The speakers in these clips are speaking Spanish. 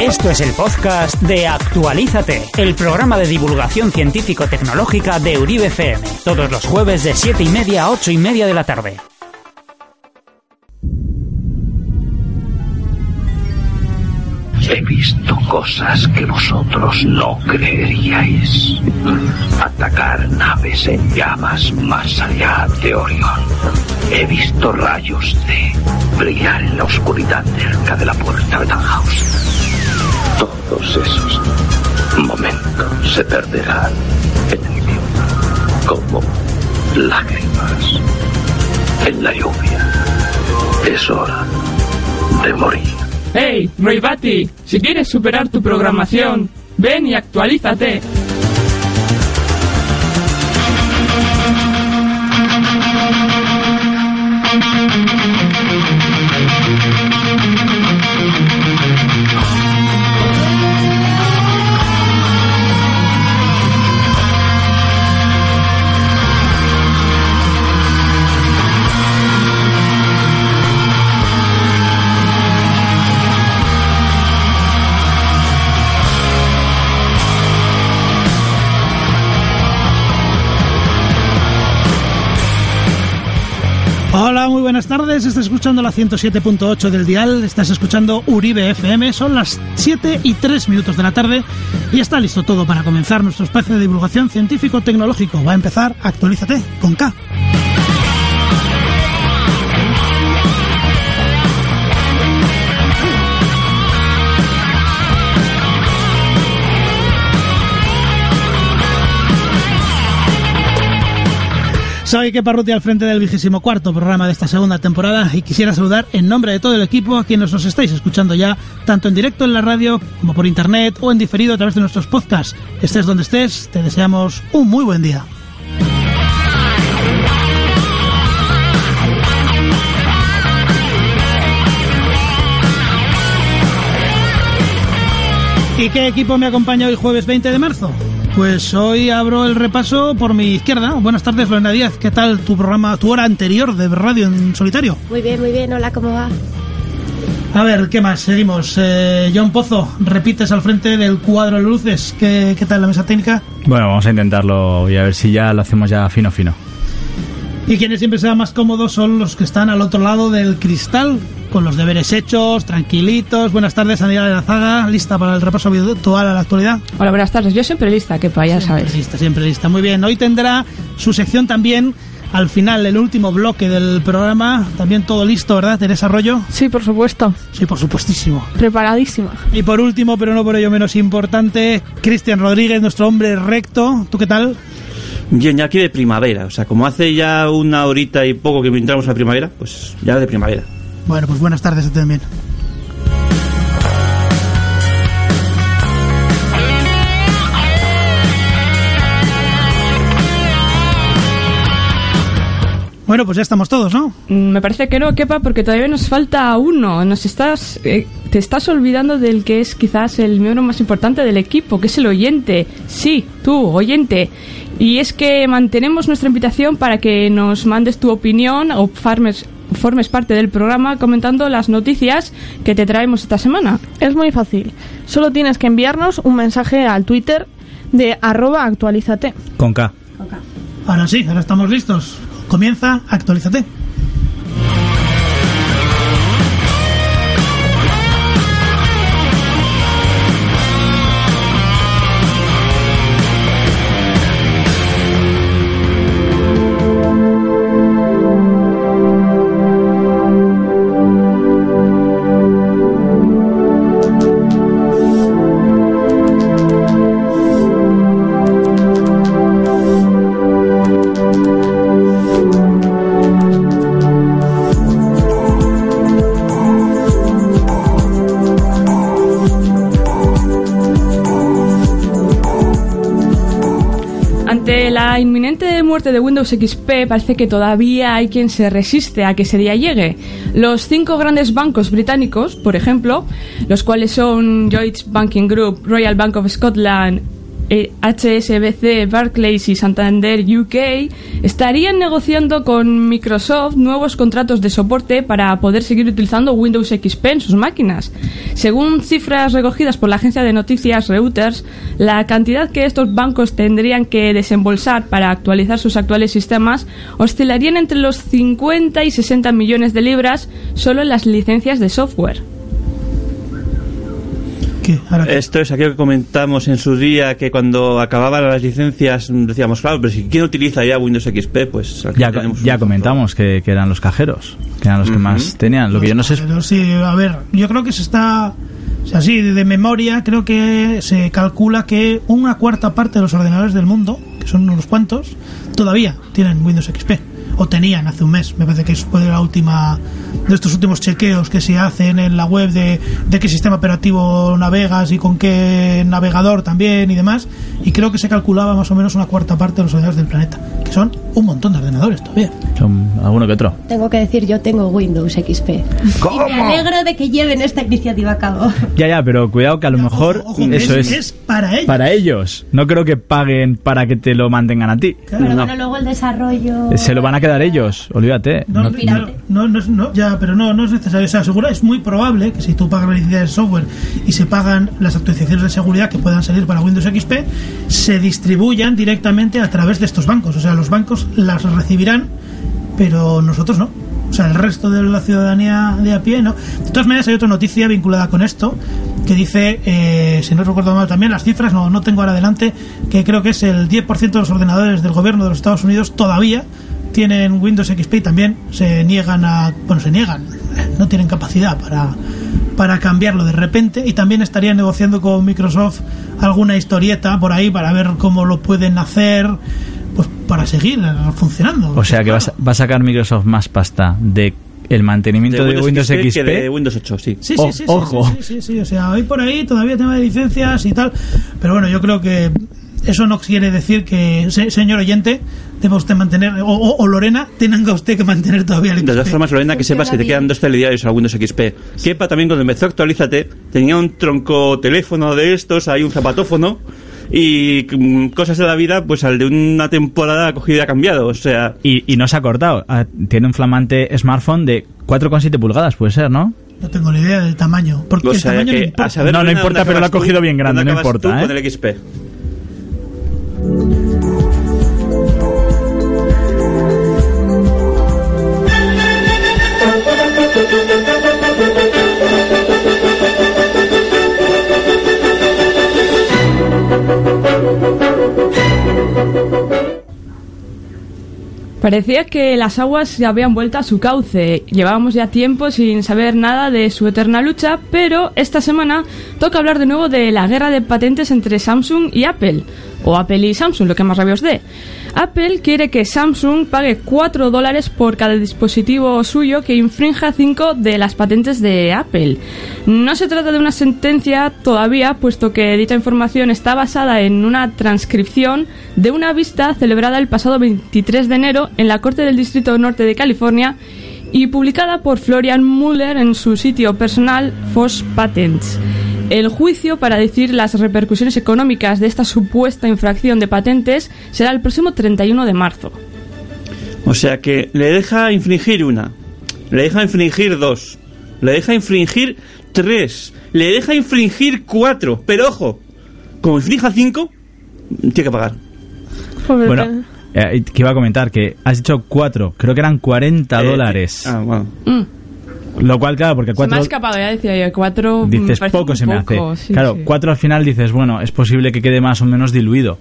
Esto es el podcast de Actualízate, el programa de divulgación científico-tecnológica de Uribe FM, todos los jueves de 7 y media a 8 y media de la tarde. He visto cosas que vosotros no creeríais. Atacar naves en llamas más allá de Orión. He visto rayos de brillar en la oscuridad cerca de la puerta de Tannhaus. Todos esos momentos se perderán en el viento como lágrimas en la lluvia. Es hora de morir. ¡Hey, Roybati! Si quieres superar tu programación, ven y actualízate. Muy buenas tardes. Estás escuchando la 107.8 del dial. Estás escuchando Uribe FM. Son las 7 y 3 minutos de la tarde y está listo todo para comenzar nuestro espacio de divulgación científico-tecnológico. Va a empezar Actualízate con K. Soy que Parruti al frente del vigésimo cuarto programa de esta segunda temporada y quisiera saludar en nombre de todo el equipo a quienes nos estáis escuchando ya, tanto en directo en la radio como por internet o en diferido a través de nuestros podcasts. Estés donde estés, te deseamos un muy buen día. ¿Y qué equipo me acompaña hoy jueves 20 de marzo? Pues hoy abro el repaso por mi izquierda. Buenas tardes, Lorena Díaz. ¿Qué tal tu programa, tu hora anterior de radio en solitario? Muy bien, muy bien. Hola, ¿cómo va? A ver, ¿qué más? Seguimos. Eh, John Pozo, repites al frente del cuadro de luces. ¿Qué, ¿Qué tal la mesa técnica? Bueno, vamos a intentarlo y a ver si ya lo hacemos ya fino fino. Y quienes siempre sean más cómodos son los que están al otro lado del cristal, con los deberes hechos, tranquilitos. Buenas tardes, Daniela de la Zaga, lista para el repaso virtual a la actualidad. Hola, buenas tardes. Yo siempre lista, que ya Siempre sabes. lista, siempre lista. Muy bien, hoy tendrá su sección también al final, el último bloque del programa. También todo listo, ¿verdad, Teresa Arroyo? Sí, por supuesto. Sí, por supuestísimo. Preparadísima. Y por último, pero no por ello menos importante, Cristian Rodríguez, nuestro hombre recto. ¿Tú qué tal? Bien, ya aquí de primavera. O sea, como hace ya una horita y poco que entramos a primavera, pues ya de primavera. Bueno, pues buenas tardes a ti también. Bueno, pues ya estamos todos, ¿no? Mm, Me parece que no, Kepa, porque todavía nos falta uno. Nos estás, eh, te estás olvidando del que es quizás el miembro más importante del equipo, que es el oyente. Sí, tú, oyente. Y es que mantenemos nuestra invitación para que nos mandes tu opinión o farmes- formes parte del programa comentando las noticias que te traemos esta semana. Es muy fácil. Solo tienes que enviarnos un mensaje al Twitter de arroba actualízate. Con K. Ahora sí, ahora estamos listos. Comienza, actualízate. Windows XP, parece que todavía hay quien se resiste a que ese día llegue. Los cinco grandes bancos británicos, por ejemplo, los cuales son Lloyds Banking Group, Royal Bank of Scotland, HSBC, Barclays y Santander UK estarían negociando con Microsoft nuevos contratos de soporte para poder seguir utilizando Windows XP en sus máquinas. Según cifras recogidas por la agencia de noticias Reuters, la cantidad que estos bancos tendrían que desembolsar para actualizar sus actuales sistemas oscilarían entre los 50 y 60 millones de libras solo en las licencias de software. ¿Qué? Ahora qué? Esto es aquello que comentamos en su día, que cuando acababan las licencias decíamos, claro, pero si quién utiliza ya Windows XP, pues aquí Ya, tenemos ya un- comentamos que, que eran los cajeros, que eran los que más tenían. Lo que yo no sé es Pero sí, a ver, yo creo que se está. O sea, sí, de memoria, creo que se calcula que una cuarta parte de los ordenadores del mundo, que son unos cuantos, todavía tienen Windows XP. O tenían hace un mes. Me parece que es fue de la última. de estos últimos chequeos que se hacen en la web de, de qué sistema operativo navegas y con qué navegador también y demás. Y creo que se calculaba más o menos una cuarta parte de los ordenadores del planeta. Que son un montón de ordenadores todavía. son alguno que otro. Tengo que decir, yo tengo Windows XP. Y me alegro de que lleven esta iniciativa a cabo. Ya, ya, pero cuidado que a lo mejor Ojo, ojo, eso es, es, es para ellos. para ellos. No creo que paguen para que te lo mantengan a ti. Pero No. bueno, luego el desarrollo... Se lo van a quedar ellos, olvídate. No, No- no, no, no, es- no, ya, pero no, no es necesario. O sea, seguro es muy probable que si tú pagas la licencia de software y se pagan las actualizaciones de seguridad que puedan salir para Windows XP, se distribuyan directamente a través de estos bancos. O sea, los bancos las recibirán, pero nosotros no. O sea, el resto de la ciudadanía de a pie no. De todas maneras, hay otra noticia vinculada con esto que dice, eh, si no recuerdo mal también, las cifras, no, no tengo ahora delante, que creo que es el 10% de los ordenadores del gobierno de los Estados Unidos todavía tienen Windows XP también se niegan a. Bueno, se niegan, no tienen capacidad para, para cambiarlo de repente y también estarían negociando con Microsoft alguna historieta por ahí para ver cómo lo pueden hacer, pues para seguir funcionando. O sea que va a, sa- va a sacar Microsoft más pasta de el mantenimiento de, Windows, XP. que de Windows 8, sí. Sí, O- sí, ojo. sí, sí, sí, sí, o sea, hoy por ahí todavía tema de licencias y tal, pero bueno, yo creo que eso no quiere decir que, se- señor oyente, deba usted mantener, o, o- o Lorena, tenga usted que mantener todavía el De todas XP. formas, Lorena, que sepas que te quedan dos telediarios a Windows XP. Kepa también cuando empezó Actualízate tenía un tronco teléfono de estos, hay un zapatófono y cosas de la vida, pues al de una temporada ha cogido y ha cambiado. O sea, Y, y no se ha cortado. Ah, Tiene un flamante smartphone de 4,7 pulgadas, puede ser, ¿no? No tengo ni idea del tamaño, porque o el tamaño no que importa. a saber No, no Lorena, importa, pero lo ha tú, cogido bien grande, no tú importa, con ¿eh? el XP. Parecía que las aguas se habían vuelto a su cauce. Llevábamos ya tiempo sin saber nada de su eterna lucha, pero esta semana toca hablar de nuevo de la guerra de patentes entre Samsung y Apple. O Apple y Samsung, lo que más rabios dé. Apple quiere que Samsung pague 4 dólares por cada dispositivo suyo que infrinja 5 de las patentes de Apple. No se trata de una sentencia todavía, puesto que dicha información está basada en una transcripción de una vista celebrada el pasado 23 de enero en la Corte del Distrito Norte de California y publicada por Florian Muller en su sitio personal Foss Patents. El juicio para decir las repercusiones económicas de esta supuesta infracción de patentes será el próximo 31 de marzo. O sea que le deja infringir una, le deja infringir dos, le deja infringir tres, le deja infringir cuatro. Pero ojo, como infrinja cinco, tiene que pagar. Joder, Bueno, eh, que iba a comentar que has dicho 4, creo que eran 40 Eh, dólares. Ah, bueno. Mm, Lo cual, claro, porque Se me ha 4 escapado, ya decía yo, cuatro... dices poco se me poco, hace. sí, claro, sí. 4 al final dices, bueno, es posible que quede más o menos diluido.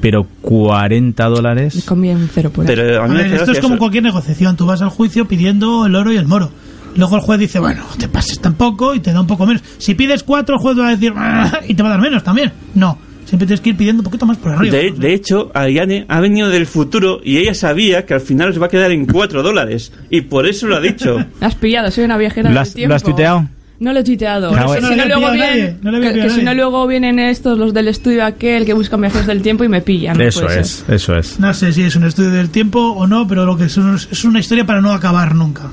Pero 40 Me dólares. conviene un cero por ahí. Pero a A mí me ver, esto es como eso. cualquier negociación. Tú vas al juicio pidiendo el oro y el moro. Luego el juez dice, bueno, te pases tampoco y te da un poco menos. Si pides cuatro, el juez va a decir, "Ah", y te va a dar menos también. No, siempre tienes que ir pidiendo un poquito más por arriba. De, de hecho, Ariane ha venido del futuro y ella sabía que al final se va a quedar en 4 dólares. Y por eso lo ha dicho. Me has pillado, soy una viajera ¿Lo del has, tiempo. lo has tuiteado? No lo he tuiteado. No si no luego vienen, no que- si no luego vienen estos, los del estudio aquel que buscan viajes del tiempo y me pillan. Eso puede es, eso es. No sé si es un estudio del tiempo o no, pero lo que es, es una historia para no acabar nunca.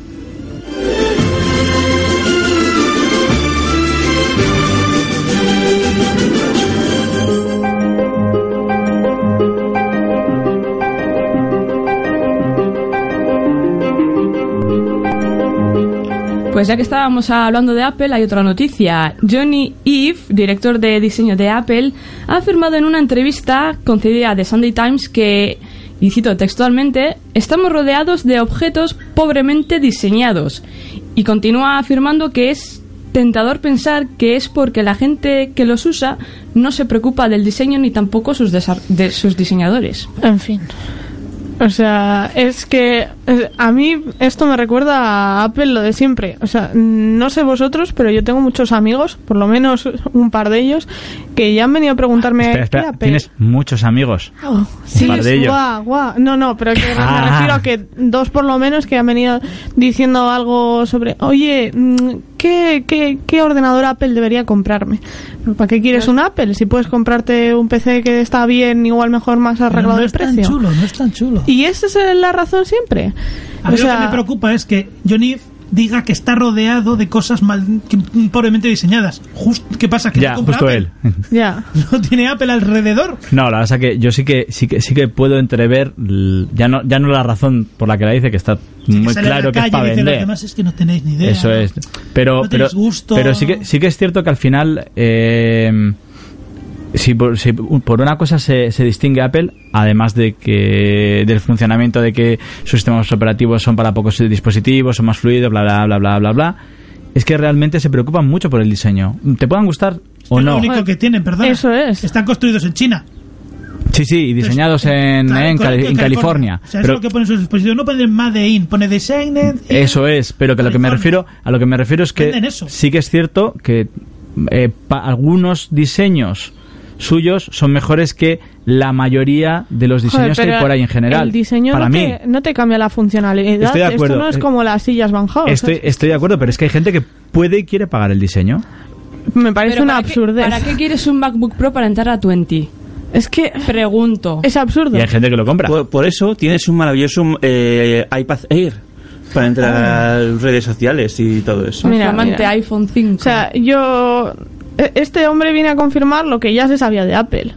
Pues ya que estábamos hablando de Apple, hay otra noticia. Johnny Ive, director de diseño de Apple, ha afirmado en una entrevista concedida a The Sunday Times que, y cito textualmente, estamos rodeados de objetos pobremente diseñados. Y continúa afirmando que es tentador pensar que es porque la gente que los usa no se preocupa del diseño ni tampoco sus, de sus diseñadores. En fin. O sea, es que eh, a mí esto me recuerda a Apple lo de siempre. O sea, no sé vosotros, pero yo tengo muchos amigos, por lo menos un par de ellos, que ya han venido a preguntarme Espera, ¿qué espera, Apple? tienes muchos amigos. Oh, sí, Un par de ellos. guau, guau. No, no, pero que me Ah. refiero a que dos por lo menos que han venido diciendo algo sobre, oye, mm, ¿qué, qué, qué ordenador Apple debería comprarme? ¿Para qué quieres un Apple? Si puedes comprarte un PC que está bien, igual mejor más arreglado no de es tan precio. chulo, no es tan chulo. Y esa es la razón siempre. A o mí sea, lo que me preocupa es que Johnny diga que está rodeado de cosas mal, que- pobremente diseñadas. Just- ¿Qué pasa? ¿Que Ya, no justo Apple? él. ya. ¿No tiene Apple alrededor? No, la verdad es que yo sí que sí que sí que puedo entrever ya no ya no la razón por la que la dice que está Sí, muy claro que es para vender. Demás es que no tenéis ni idea. Eso es. Pero, No pero, gusto. pero sí que sí que es cierto que al final, eh, si, por, si por una cosa se, se distingue Apple, además de que del funcionamiento de que sus sistemas operativos son para pocos dispositivos, son más fluidos, bla bla bla bla bla bla, es que realmente se preocupan mucho por el diseño. Te puedan gustar o Es no. lo único que tienen, perdón. Eso es. Están construidos en China. Sí, sí, y diseñados en, Claro, en, Cali- en en California. O sea, Pero- es lo que ponen sus dispositivos. No ponen Made in, pone Designed. in- Eso es, pero que a lo que me California. refiero, a lo que me refiero es que sí que es cierto que eh, pa- algunos diseños suyos son mejores que la mayoría de los Joder, diseños que hay por ahí en general. El diseño Para no, mí, te, no te cambia la funcionalidad. Estoy de acuerdo. Esto no es como las sillas Van House. estoy, estoy de acuerdo, pero es que hay gente que puede y quiere pagar el diseño. Me parece una ¿para qué- absurdez. ¿Para qué quieres un MacBook Pro para entrar a 20? Es que Pregunto. es absurdo. Y hay gente que lo compra. Por, por eso tienes un maravilloso eh, iPad Air para entrar a redes sociales y todo eso. Mira, Flamante mira. iPhone 5. O sea, yo... e- Este hombre viene a confirmar lo que ya se sabía de Apple.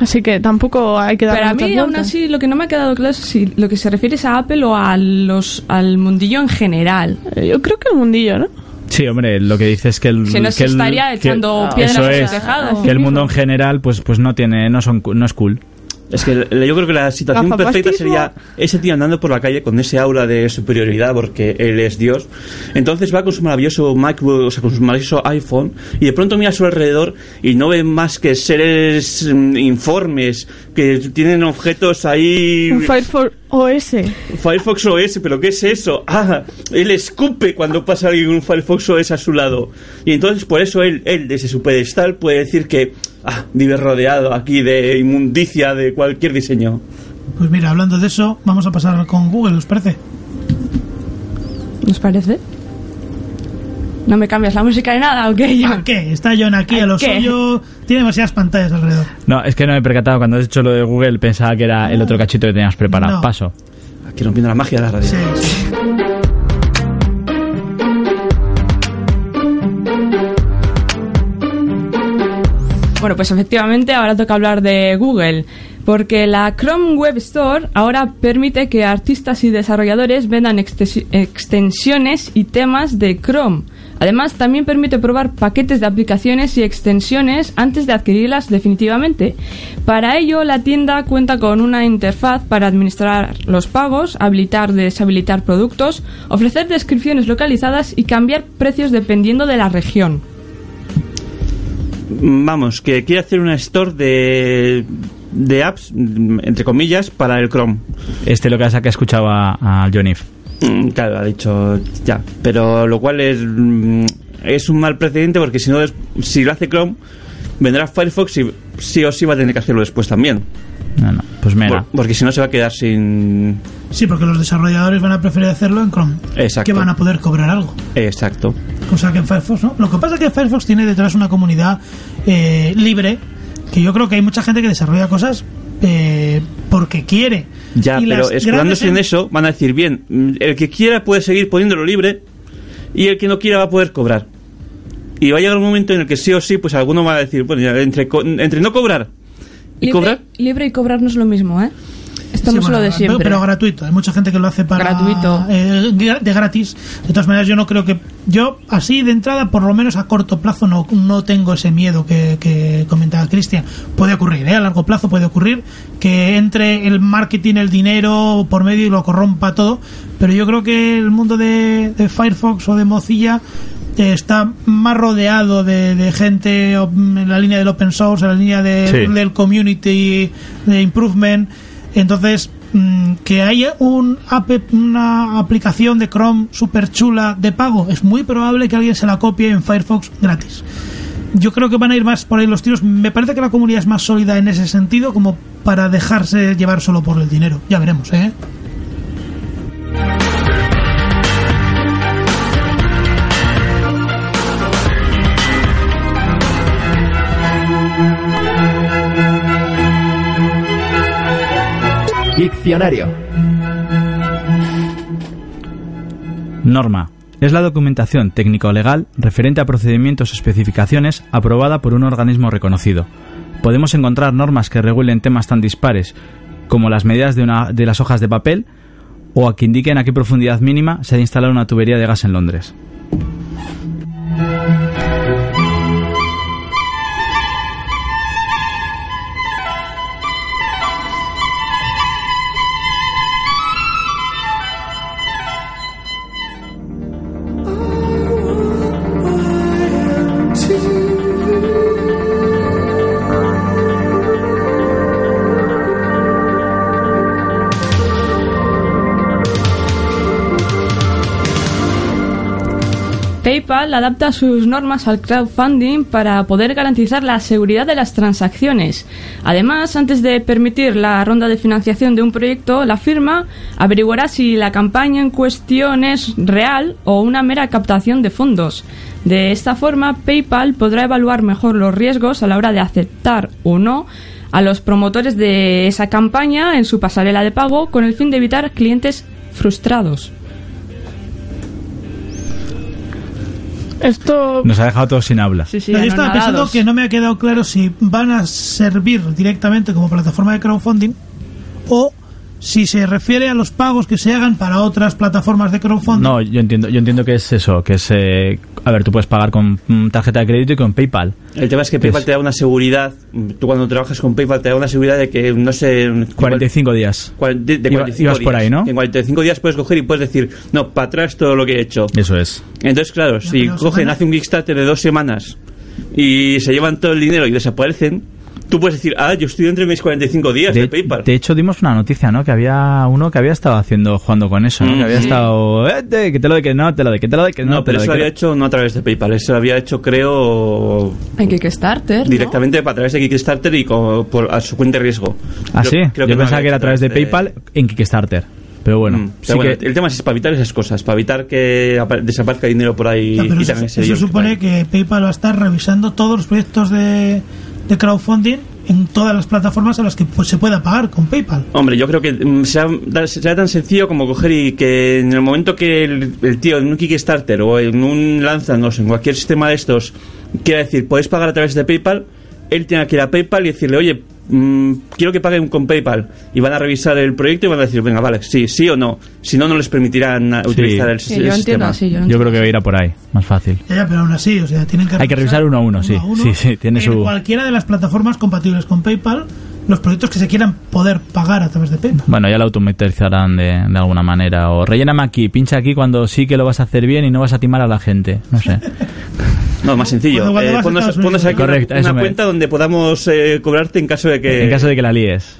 Así que tampoco hay que dar Pero a mí, aún así, lo que no me ha quedado claro es si lo que se refiere es a Apple o a los, al mundillo en general. Yo creo que el mundillo, ¿no? Sí, hombre, lo que dice es que el Si no se que el- estaría que- echando Ah, piedras eso a su es, tejado. que el mundo en general pues pues no tiene no son no es cool. Es que yo creo que la situación perfecta sería ese tío andando por la calle con ese aura de superioridad porque él es Dios. Entonces va con su maravilloso MacBook, o sea, con su maravilloso iPhone y de pronto mira a su alrededor y no ve más que seres mm, informes que tienen objetos ahí... Un Firefox OS. Firefox OS, pero ¿qué es eso? Ah, él escupe cuando pasa alguien con un Firefox OS a su lado. Y entonces por eso él, él desde su pedestal puede decir que ah, vive rodeado aquí de inmundicia de cualquier diseño. Pues mira, hablando de eso, vamos a pasar con Google, ¿os parece? ¿Nos parece? ¿No me cambias la música de nada o qué? ¿A qué? Está John aquí a lo ¿Qué? suyo. Tiene demasiadas pantallas alrededor. No, es que no me he percatado cuando has dicho lo de Google pensaba que era el otro cachito que tenías preparado. No. Paso. Aquí rompiendo la magia de la radio. Sí, Bueno, pues efectivamente ahora toca hablar de Google, porque la Chrome Web Store ahora permite que artistas y desarrolladores vendan extensiones y temas de Chrome. Además, también permite probar paquetes de aplicaciones y extensiones antes de adquirirlas definitivamente. Para ello, la tienda cuenta con una interfaz para administrar los pagos, habilitar, deshabilitar productos, ofrecer descripciones localizadas y cambiar precios dependiendo de la región. Vamos, que quiere hacer una store de, de apps, entre comillas, para el Chrome. Este lo que has que he escuchado a, a John Ive. Mm, Claro, ha dicho ya. Pero lo cual es, mm, es un mal precedente porque si no, si lo hace Chrome, vendrá Firefox y sí o sí va a tener que hacerlo después también. No, no. Pues mira. Por- porque si no se va a quedar sin... Sí, porque los desarrolladores van a preferir hacerlo en Chrome. Exacto. Que van a poder cobrar algo. Exacto. Cosa que en Firefox no. Lo que pasa es que Firefox tiene detrás una comunidad eh, libre, que yo creo que hay mucha gente que desarrolla cosas eh, porque quiere. Ya, Y pero escudándose en eso, van a decir, bien, el que quiera puede seguir poniéndolo libre y el que no quiera va a poder cobrar. Y va a llegar un momento en el que sí o sí, pues alguno va a decir, bueno, entre, entre no cobrar y Libre, cobrar, libre y cobrar no es lo mismo, ¿eh? Estamos Sí, lo bueno, de siempre. Pero gratuito. Hay mucha gente que lo hace para. Gratuito. eh, de gratis. De todas maneras, yo no creo que. Yo, así de entrada, por lo menos a corto plazo, no, no tengo ese miedo que, que comentaba Cristian. Puede ocurrir, ¿eh? A largo plazo puede ocurrir que entre el marketing, el dinero por medio y lo corrompa todo. Pero yo creo que el mundo de, de Firefox o de Mozilla está más rodeado de, de gente en la línea del open source, en la línea de- Sí. del community de improvement. Entonces, mm, que haya un app, una aplicación de Chrome super chula de pago, es muy probable que alguien se la copie en Firefox gratis. Yo creo que van a ir más por ahí los tiros. Me parece que la comunidad es más sólida en ese sentido como para dejarse llevar solo por el dinero. Ya veremos, ¿eh? Norma. Es la documentación técnico-legal referente a procedimientos o especificaciones aprobada por un organismo reconocido. Podemos encontrar normas que regulen temas tan dispares como las medidas de, una- de las hojas de papel o a que indiquen a qué profundidad mínima se ha de instalar una tubería de gas en Londres. PayPal adapta sus normas al crowdfunding para poder garantizar la seguridad de las transacciones. Además, antes de permitir la ronda de financiación de un proyecto, la firma averiguará si la campaña en cuestión es real o una mera captación de fondos. De esta forma, PayPal podrá evaluar mejor los riesgos a la hora de aceptar o no a los promotores de esa campaña en su pasarela de pago con el fin de evitar clientes frustrados. Esto Nos ha dejado todos sin habla. Sí, sí, Pero yo estaba pensando que no me ha quedado claro si van a servir directamente como plataforma de crowdfunding o si se refiere a los pagos que se hagan para otras plataformas de crowdfunding. No, yo entiendo, yo entiendo que es eso, que es... eh, a ver, tú puedes pagar con mm, tarjeta de crédito y con PayPal. el tema es que PayPal Es- te da una seguridad, tú cuando trabajas con PayPal te da una seguridad de que, no sé... 45 días. de, de Iba- 45 ibas días. por ahí, ¿no? En 45 días puedes coger y puedes decir, no, para atrás todo lo que he hecho. Eso es. Entonces, claro, si cogen, hacen un Kickstarter de dos semanas y se llevan todo el dinero y desaparecen, tú puedes decir, ah, yo estoy dentro de mis 45 días de, De, PayPal. de hecho, dimos una noticia, ¿no? Que había uno que había estado haciendo, jugando con eso, ¿no? Mm, que había sí. estado, "Eh, te- que te lo de que no, te lo de que te lo de que no, no, pero de eso lo que había no". hecho no a través de PayPal, eso lo había hecho, creo, En Kickstarter. ¿no? directamente a través de Kickstarter y con- por, a su cuenta de riesgo. Ah, Creo- sí. creo Yo no pensaba que era a través de PayPal en Kickstarter. Pero bueno, Mm, sí pero bueno, que- el tema es para evitar esas cosas, para evitar que apa- desaparezca dinero por ahí No, pero y eso, también eso supone que PayPal va a estar revisando todos los proyectos de, de crowdfunding en todas las plataformas a las que se pueda pagar con PayPal. Hombre, yo creo que mm, sea, tan sencillo como coger y que en el momento que el, tío en un Kickstarter o en un Lanzanos, en cualquier sistema de estos, quiera decir, podéis pagar a través de PayPal, él tiene que ir a PayPal y decirle, oye, mm, quiero que paguen con PayPal. Y van a revisar el proyecto y van a decir, venga, vale, sí, sí o no. Si no, no les permitirán ah, utilizar el, Sí, el yo entiendo sistema. así, yo yo creo que va a ir a por ahí, más fácil. Ya, pero aún así, o sea, tienen que Hay que revisar uno a uno, sí. Sí, sí, tiene en su- cualquiera de las plataformas compatibles con PayPal los proyectos que se quieran poder pagar a través de PayPal. Bueno, ya lo automatizarán de, de alguna manera. O relléname aquí, pincha aquí cuando sí que lo vas a hacer bien y no vas a timar a la gente. No sé. No, más sencillo. Eh, ponnos- aquí una- Correcto, cuenta donde podamos eh, cobrarte en caso de que... En caso de que la líes.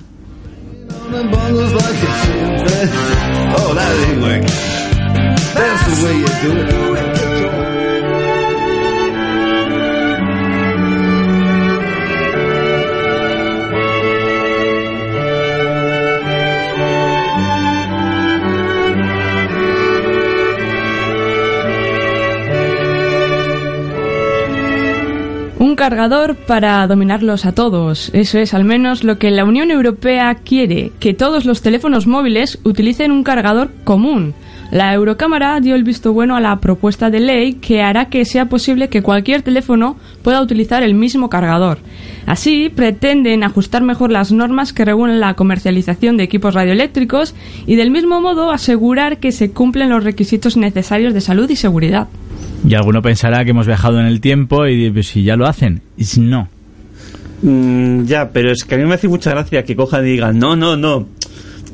Cargador para dominarlos a todos. Eso es al menos lo que la Unión Europea quiere, que todos los teléfonos móviles utilicen un cargador común. La Eurocámara dio el visto bueno a la propuesta de ley que hará que sea posible que cualquier teléfono pueda utilizar el mismo cargador. Así, pretenden ajustar mejor las normas que regulan la comercialización de equipos radioeléctricos y del mismo modo asegurar que se cumplen los requisitos necesarios de salud y seguridad. Y alguno pensará que hemos viajado en el tiempo y pues, si ya lo hacen. Y si no. Mm, ya, pero es que a mí me hace mucha gracia que cojan y digan, no, no, no,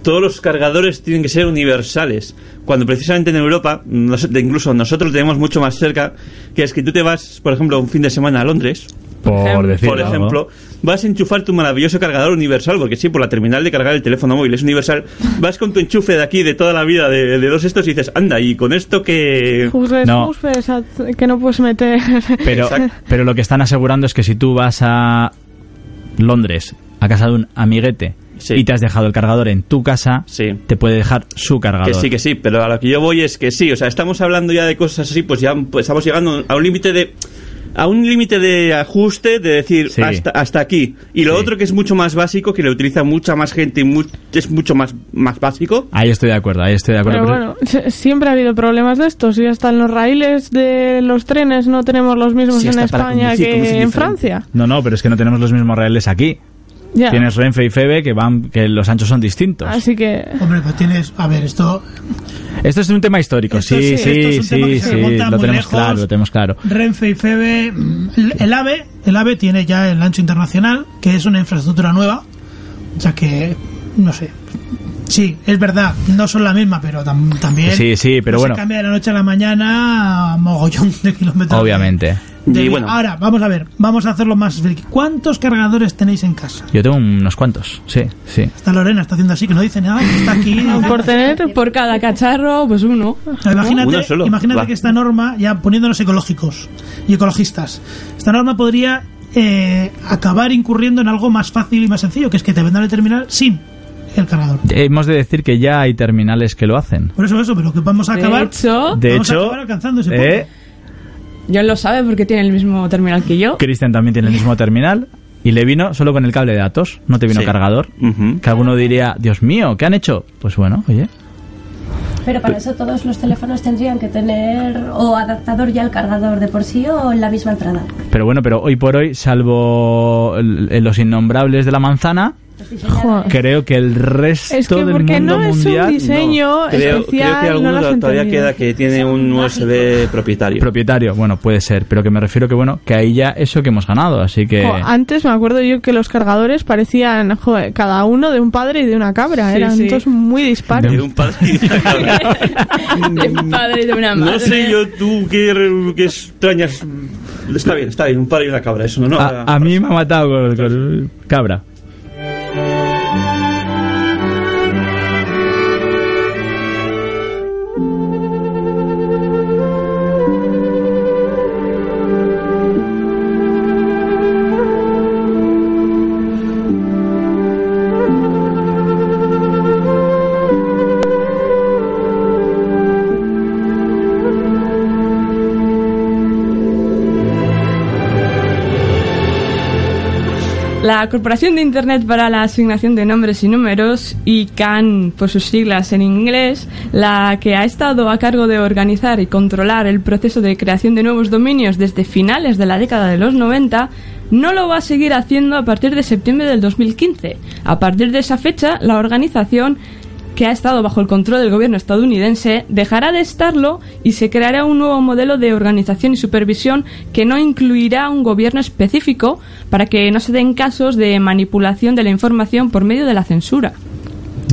todos los cargadores tienen que ser universales. Cuando precisamente en Europa, incluso nosotros tenemos mucho más cerca, que es que tú te vas, por ejemplo, un fin de semana a Londres, Por decir por algo. ejemplo, vas a enchufar tu maravilloso cargador universal, porque sí, por la terminal de cargar el teléfono móvil es universal, vas con tu enchufe de aquí, de toda la vida, de, de dos estos, y dices, anda, y con esto que... Juzgues, No. que no puedes meter. Pero, pero lo que están asegurando es que si tú vas a Londres, a casa de un amiguete, y te has dejado el cargador en tu casa, te puede dejar su cargador. Que sí, que sí, pero a lo que yo voy es que sí, o sea, estamos hablando ya de cosas así, pues ya pues estamos llegando a un límite de a un límite de ajuste de decir Sí. hasta, hasta aquí. Y lo Sí. otro que es mucho más básico, que lo utiliza mucha más gente y mu- es mucho más, más básico. Ahí estoy de acuerdo, ahí estoy de acuerdo. Pero bueno, se- siempre ha habido problemas de estos y hasta en los raíles de los trenes no tenemos los mismos Sí, en España que en. Francia. No, no, pero es que no tenemos los mismos reales aquí. Ya. Tienes Renfe y Febe que van que los anchos son distintos. Así que Hombre, pues tienes. A ver, esto. Esto es un tema histórico, Esto sí, sí, sí, esto es un sí, tema que se sí, remonta lo muy tenemos lejos. claro, lo tenemos claro. Renfe y Febe. mm, El, el AVE, el AVE tiene ya el ancho internacional, que es una infraestructura nueva. O sea que, no sé. Sí, es verdad, no son la misma, pero tam- también. Sí, sí, pero no bueno. Se cambia de la noche a la mañana a mogollón de kilómetros. Obviamente. De Y vía. bueno. Ahora, vamos a ver, vamos a hacerlo más. friki. ¿Cuántos cargadores tenéis en casa? Yo tengo unos cuantos, sí, sí. Está Lorena, está haciendo así, que no dice nada, que está aquí. Por tener por cada cacharro, pues uno. Imagínate, Uno solo, imagínate que esta norma, ya poniéndonos ecológicos y ecologistas, esta norma podría eh, acabar incurriendo en algo más fácil y más sencillo, que es que te vendan el terminal sin el cargador. Hemos de decir que ya hay terminales que lo hacen. Por eso, eso, pero que vamos a De acabar. hecho, De vamos a hecho, acabar alcanzando ese punto. eh, John lo sabe porque tiene el mismo terminal que yo. Cristian también tiene el mismo terminal y le vino solo con el cable de datos, no te vino Sí. cargador. Ujú. Que alguno diría, Dios mío, ¿qué han hecho? Pues bueno, oye. Pero para eso todos los teléfonos tendrían que tener o adaptador ya al cargador de por sí o en la misma entrada. Pero bueno, pero hoy por hoy, salvo los innombrables de la manzana, Creo que el resto Es que del porque mundo no es un diseño Creo, especial, creo que no alguno lo has todavía entendido. queda que tiene un USB propietario. propietario, bueno, puede ser, pero que me refiero que bueno, que ahí ya eso que hemos ganado, así que Jo, antes me acuerdo yo que los cargadores parecían joder, cada uno de un padre y de una cabra. Sí, Eran sí. todos muy dispares. De un padre y una cabra. El padre de una madre. No sé yo tú qué, qué extrañas. Está bien, está bien, un padre y una cabra, eso no, no. a, a mí me ha matado con, con cabra. La Corporación de Internet para la Asignación de Nombres y Números, ICANN por sus siglas en inglés, la que ha estado a cargo de organizar y controlar el proceso de creación de nuevos dominios desde finales de la década de los 90, no lo va a seguir haciendo a partir de septiembre del 2015. A partir de esa fecha, la organización que ha estado bajo el control del gobierno estadounidense dejará de estarlo y se creará un nuevo modelo de organización y supervisión que no incluirá un gobierno específico para que no se den casos de manipulación de la información por medio de la censura.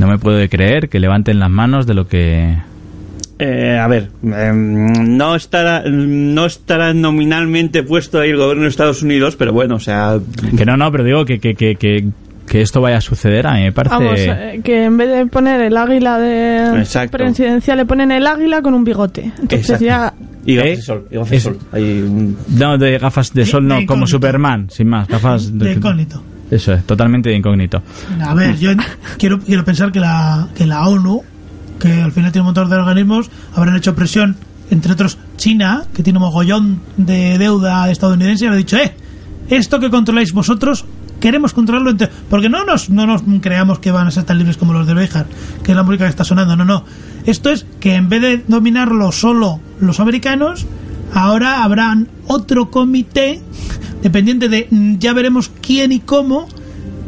No me puedo creer que levanten las manos de lo que Eh, a ver, em, no estará no estará nominalmente puesto ahí el gobierno de Estados Unidos, pero bueno, o sea, que no, no, pero digo que que, que, que, que esto vaya a suceder, a mí me parece Vamos, eh, que en vez de poner el águila de Exacto. presidencial le ponen el águila con un bigote. Entonces Exacto. ya y gafas ¿Eh? de sol, y gafas de sol. Hay un- no de gafas de De- sol, de no, como. Superman, sin más, gafas De incógnito. Eso es, totalmente de incógnito. A ver, yo quiero, quiero pensar que la, que la ONU, que al final tiene un montón de organismos, habrán hecho presión, entre otros China, que tiene un mogollón de deuda estadounidense, y habrá dicho, eh, esto que controláis vosotros, queremos controlarlo. Porque no nos, no nos creamos que van a ser tan libres como los de Beijar, que es la música que está sonando, no, no. Esto es que en vez de dominarlo solo los americanos, ahora habrán otro comité dependiente de mm, ya veremos quién y cómo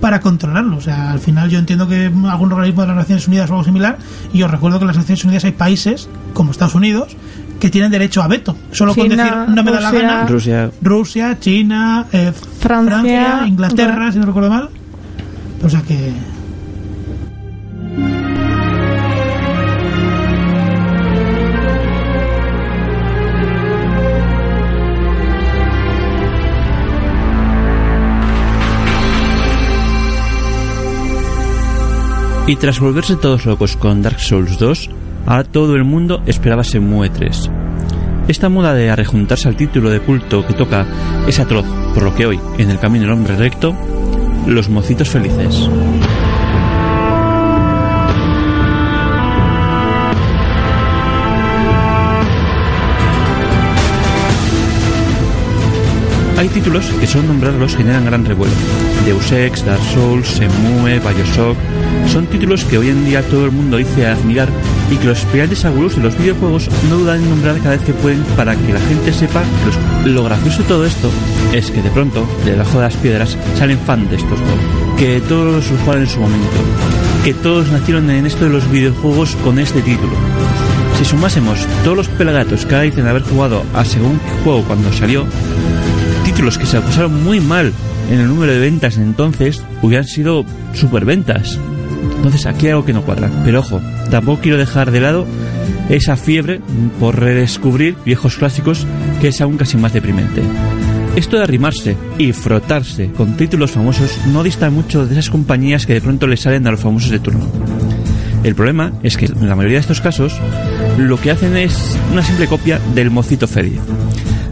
para controlarlo. O sea, al final yo entiendo que algún organismo de las Naciones Unidas o algo similar, y os recuerdo que en las Naciones Unidas hay países, como Estados Unidos, que tienen derecho a veto. Solo con China, decir no me da la gana. Rusia. Rusia, China, eh, Francia, Inglaterra, si no recuerdo mal. O sea que. Y tras volverse todos locos con Dark Souls 2, ahora todo el mundo esperaba Shenmue 3. Esta moda de arrejuntarse al título de culto que toca es atroz, por lo que hoy, en el camino del hombre recto, los mocitos felices. Hay títulos que solo nombrarlos generan gran revuelo. Deus Ex, Dark Souls, Shenmue, Bioshock... Son títulos que hoy en día todo el mundo dice admirar y que los aspirantes a gurús de los videojuegos no dudan en nombrar cada vez que pueden para que la gente sepa que lo gracioso de todo esto es que de pronto, de debajo de las piedras, salen fan de estos juegos. Que todos los jugaron en su momento. Que todos nacieron en esto de los videojuegos con este título. Si sumásemos todos los pelagatos que dicen haber jugado a según qué juego cuando salió, títulos que se pasaron muy mal en el número de ventas entonces hubieran sido superventas. Entonces aquí hay algo que no cuadra. Pero ojo, tampoco quiero dejar de lado esa fiebre por redescubrir viejos clásicos que es aún casi más deprimente. Esto de arrimarse y frotarse con títulos famosos no dista mucho de esas compañías que de pronto le salen a los famosos de turno. El problema es que en la mayoría de estos casos lo que hacen es una simple copia del mocito feliz.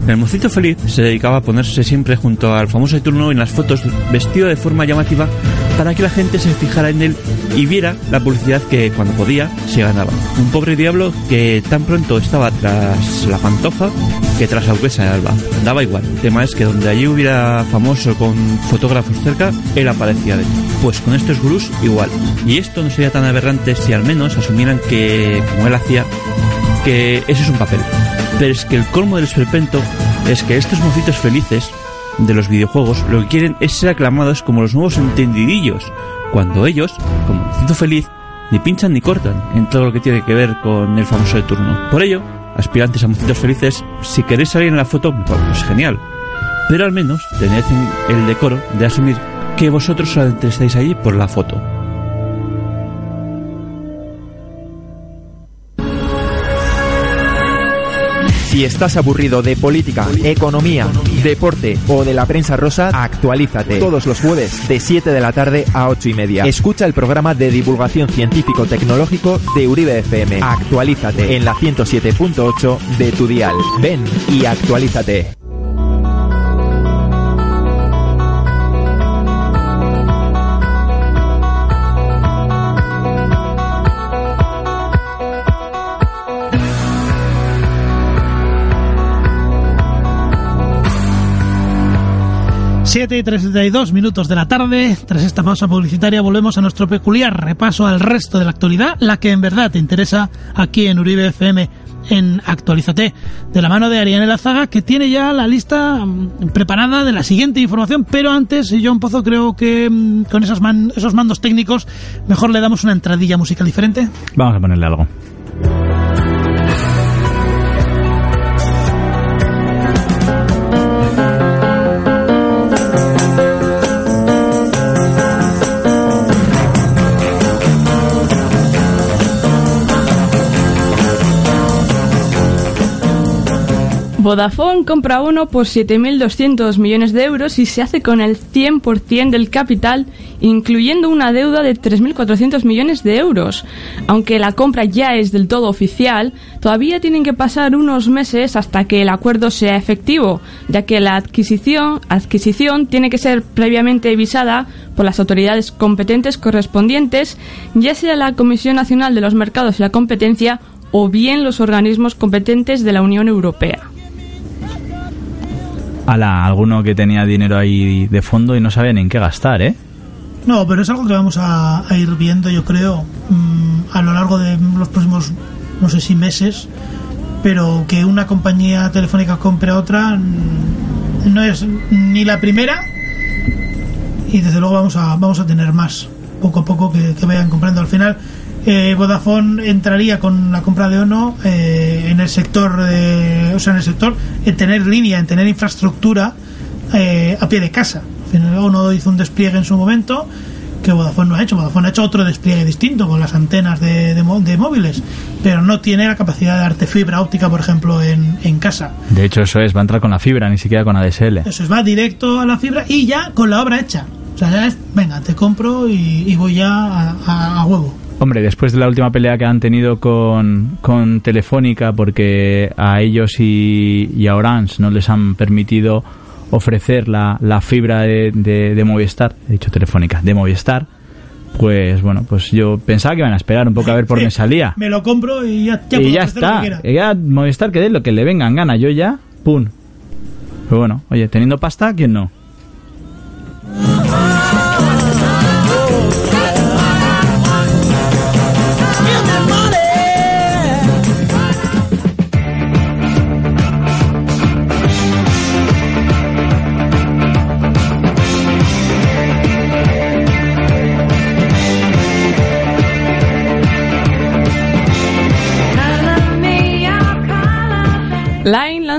El mocito feliz se dedicaba a ponerse siempre junto al famoso turno en las fotos vestido de forma llamativa para que la gente se fijara en él y viera la publicidad que cuando podía se ganaba. Un pobre diablo que tan pronto estaba tras la pantoja que tras la duquesa de Alba. Daba igual. El tema es que donde allí hubiera famoso con fotógrafos cerca, él aparecía dentro. Pues con estos gurús igual. Y esto no sería tan aberrante si al menos asumieran que, como él hacía, que ese es un papel. Pero es que el colmo del esperpento es que estos mocitos felices de los videojuegos lo que quieren es ser aclamados como los nuevos entendidillos, cuando ellos, como mocito feliz, ni pinchan ni cortan en todo lo que tiene que ver con el famoso de turno. Por ello, aspirantes a mocitos felices, si queréis salir en la foto, pues genial. Pero al menos tened el decoro de asumir que vosotros solamente estáis allí por la foto. Si estás aburrido de política, economía, deporte o de la prensa rosa, actualízate. Todos los jueves de 7 de la tarde a 8 y media. Escucha el programa de divulgación científico-tecnológico de Uribe FM. Actualízate en la 107.8 de tu dial. Ven y actualízate. Siete y 32 minutos de la tarde. Tras esta pausa publicitaria volvemos a nuestro peculiar repaso al resto de la actualidad, la que en verdad te interesa aquí en Uribe FM en Actualízate, de la mano de Ariane Lazaga, que tiene ya la lista mm, preparada de la siguiente información, pero antes, John Pozo, creo que mm, con esos, man- esos mandos técnicos mejor le damos una entradilla musical diferente. Vamos a ponerle algo. Vodafone compra uno por 7.200 millones de euros y se hace con el 100% del capital, incluyendo una deuda de 3.400 millones de euros. Aunque la compra ya es del todo oficial, todavía tienen que pasar unos meses hasta que el acuerdo sea efectivo, ya que la adquisición, adquisición tiene que ser previamente visada por las autoridades competentes correspondientes, ya sea la Comisión Nacional de los Mercados y la Competencia o bien los organismos competentes de la Unión Europea. Ala, alguno que tenía dinero ahí de fondo y no sabía ni en qué gastar, ¿eh? No, pero es algo que vamos a, ir viendo, yo creo, mm, a lo largo de los próximos, no sé si meses, pero que una compañía telefónica compre a otra mm, no es ni la primera y desde luego vamos a, vamos a tener más, poco a poco que vayan comprando. Al final, eh, Vodafone entraría con la compra de Ono eh, en el sector, o sea, en el sector, en tener línea, en tener infraestructura eh, a pie de casa. Ono hizo un despliegue en su momento que Vodafone no ha hecho. Vodafone ha hecho otro despliegue distinto con las antenas de, de de móviles, pero no tiene la capacidad de darte fibra óptica, por ejemplo, en, en casa. De hecho, eso es, va a entrar con la fibra, ni siquiera con ADSL. Eso es, va directo a la fibra y ya con la obra hecha. O sea, ya es, venga, te compro y, y voy ya a, a- a huevo. Hombre, después de la última pelea que han tenido con, con Telefónica, porque a ellos y, y a Orange no les han permitido ofrecer la, la fibra de, de, de Movistar, he dicho Telefónica, de Movistar, pues bueno, pues yo pensaba que iban a esperar un poco a ver por dónde salía. Me lo compro y ya, ya y puedo ya hacer lo está, que ya Movistar que dé lo que le vengan gana, yo ya, pum. Pero bueno, oye, teniendo pasta, ¿quién no?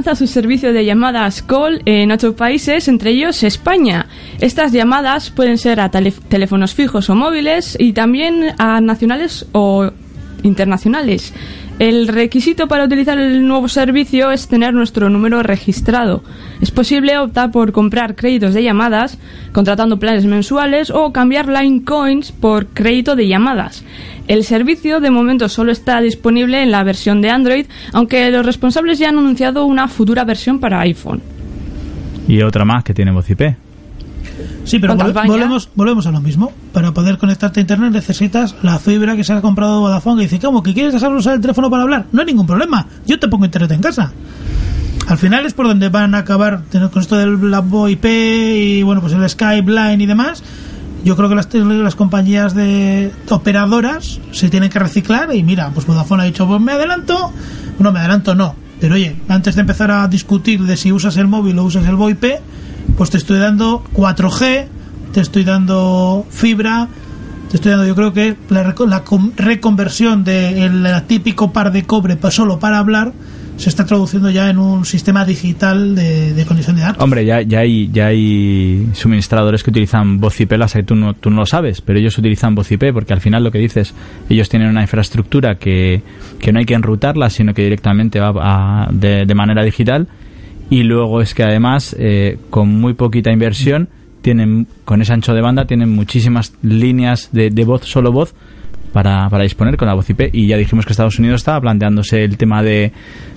Lanza su servicio de llamadas call en ocho países, entre ellos España. Estas llamadas pueden ser a teléfonos fijos o móviles y también a nacionales o internacionales. El requisito para utilizar el nuevo servicio es tener nuestro número registrado. Es posible optar por comprar créditos de llamadas, contratando planes mensuales o cambiar Line Coins por crédito de llamadas. El servicio de momento solo está disponible en la versión de Android, aunque los responsables ya han anunciado una futura versión para iPhone. Y otra más que tiene voz. Sí, pero volvemos, volvemos a lo mismo. Para poder conectarte a internet necesitas la fibra que se ha comprado Vodafone. Que dice, ¿cómo? ¿Que quieres dejar de usar el teléfono para hablar? No hay ningún problema. Yo te pongo internet en casa. Al final es por donde van a acabar con esto del la VoIP y bueno, pues el Skype, Line y demás. Yo creo que las, las compañías de operadoras se tienen que reciclar y mira, pues Vodafone ha dicho, pues me adelanto. No, me adelanto no. Pero oye, antes de empezar a discutir de si usas el móvil o usas el VoIP, pues te estoy dando 4G, te estoy dando fibra, te estoy dando, yo creo que la, la reconversión del típico par de cobre solo para hablar se está traduciendo ya en un sistema digital de, de conexión de datos. Hombre, ya, ya, hay, ya hay suministradores que utilizan voz IP, las que tú no, tú no lo sabes, pero ellos utilizan voz IP porque al final lo que dices, ellos tienen una infraestructura que, que no hay que enrutarla, sino que directamente va a- de, de manera digital y luego es que además eh, con muy poquita inversión tienen con ese ancho de banda tienen muchísimas líneas de, de voz, solo voz para, para disponer con la voz IP y ya dijimos que Estados Unidos estaba planteándose el tema de,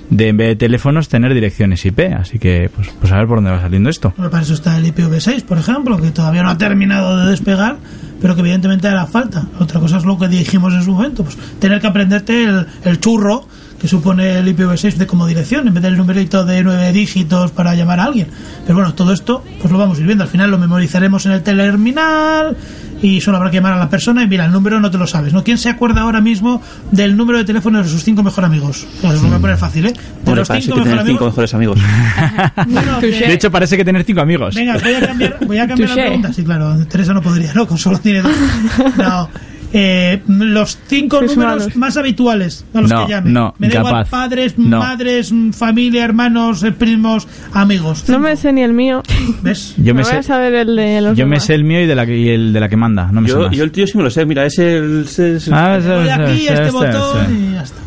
de en vez de teléfonos tener direcciones IP, así que pues, pues a ver por dónde va saliendo esto. Bueno, Para eso está el IPv6, por ejemplo, que todavía no ha terminado de despegar, pero que evidentemente hará falta. Otra cosa es lo que dijimos en su momento, pues tener que aprenderte el, el churro que supone el IPv6 de como dirección, en vez del numerito de nueve dígitos para llamar a alguien. Pero bueno, todo esto pues lo vamos a ir viendo. Al final lo memorizaremos en el terminal y solo habrá que llamar a la persona y mira, el número no te lo sabes. ¿no? ¿Quién se acuerda ahora mismo del número de teléfono de sus cinco mejores amigos? Os lo voy a poner fácil, ¿eh? De los cinco tener mejores cinco amigos. mejores amigos. Bueno, que- De hecho, parece que tener cinco amigos. Venga, voy a cambiar, voy a cambiar la pregunta. Sí, claro, Teresa no podría, ¿no? Con solo tiene dos. No. Eh, los cinco números malos. más habituales a los No, que llame. no, Me da igual padres, No. madres, familia, hermanos, eh, primos, amigos. No me sé ni el mío. ¿Ves? Yo me voy a sé, saber el de los yo me demás. sé el mío y, de la que, y el de la que manda, no me sé Yo, más. yo el tío sí me lo sé, mira, es el... es el- Ah, sí, aquí, este sí, botón y ya está.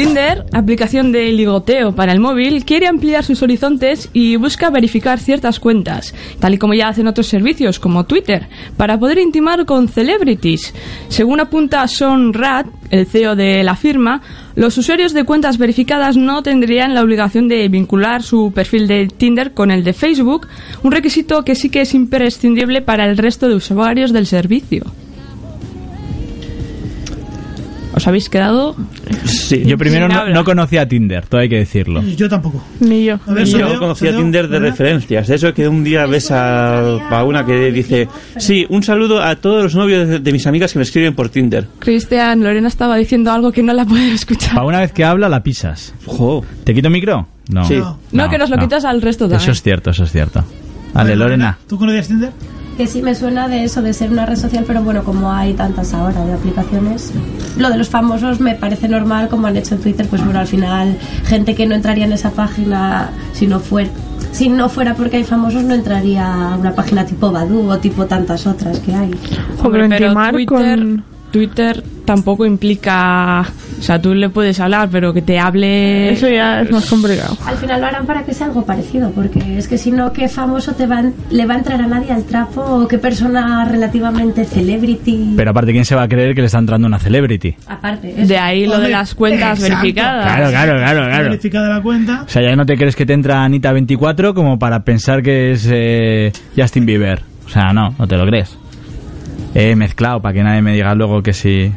Tinder, aplicación de ligoteo para el móvil, quiere ampliar sus horizontes y busca verificar ciertas cuentas, tal y como ya hacen otros servicios como Twitter, para poder intimar con celebrities. Según apunta Sean Rad, el CEO de la firma, los usuarios de cuentas verificadas no tendrían la obligación de vincular su perfil de Tinder con el de Facebook, un requisito que sí que es imprescindible para el resto de usuarios del servicio. ¿Os habéis quedado? Sí. Yo primero no, no conocía Tinder, todo hay que decirlo. Yo tampoco. Ni yo. Ver, Yo Sodeo, conocía Tinder de ¿verdad? referencias. De eso que un día ves a, a una que dice: Sí, un saludo a todos los novios de, de mis amigas que me escriben por Tinder. Cristian, Lorena estaba diciendo algo que no la puede escuchar. Para una vez que habla, la pisas. Jo. ¿Te quito micro? No. Sí. No, que nos lo quitas al resto también. Eso es cierto, eso es cierto. Vale, Lorena. ¿Tú conocías Tinder? Que sí me suena de eso, de ser una red social, pero bueno, como hay tantas ahora de aplicaciones, lo de los famosos me parece normal, como han hecho en Twitter, pues bueno, al final, gente que no entraría en esa página si no fuera. Si no fuera porque hay famosos, no entraría a una página tipo Badu o tipo tantas otras que hay. Hombre, pero Twitter, con- Twitter tampoco implica... O sea, tú le puedes hablar, pero que te hable... Eso ya es más complicado. Al final lo harán para que sea algo parecido, porque es que si no, ¿qué famoso te va, a- le va a entrar a nadie al trapo? ¿O qué persona relativamente celebrity? Pero aparte, ¿quién se va a creer que le está entrando una celebrity? Aparte, eso. De ahí lo de las cuentas exacto. verificadas. Claro, claro, claro, claro. Verificada la cuenta. O sea, ya no te crees que te entra Anita 24 como para pensar que es eh, Justin Bieber. O sea, no, no te lo crees. He mezclado para que nadie me diga luego que sí.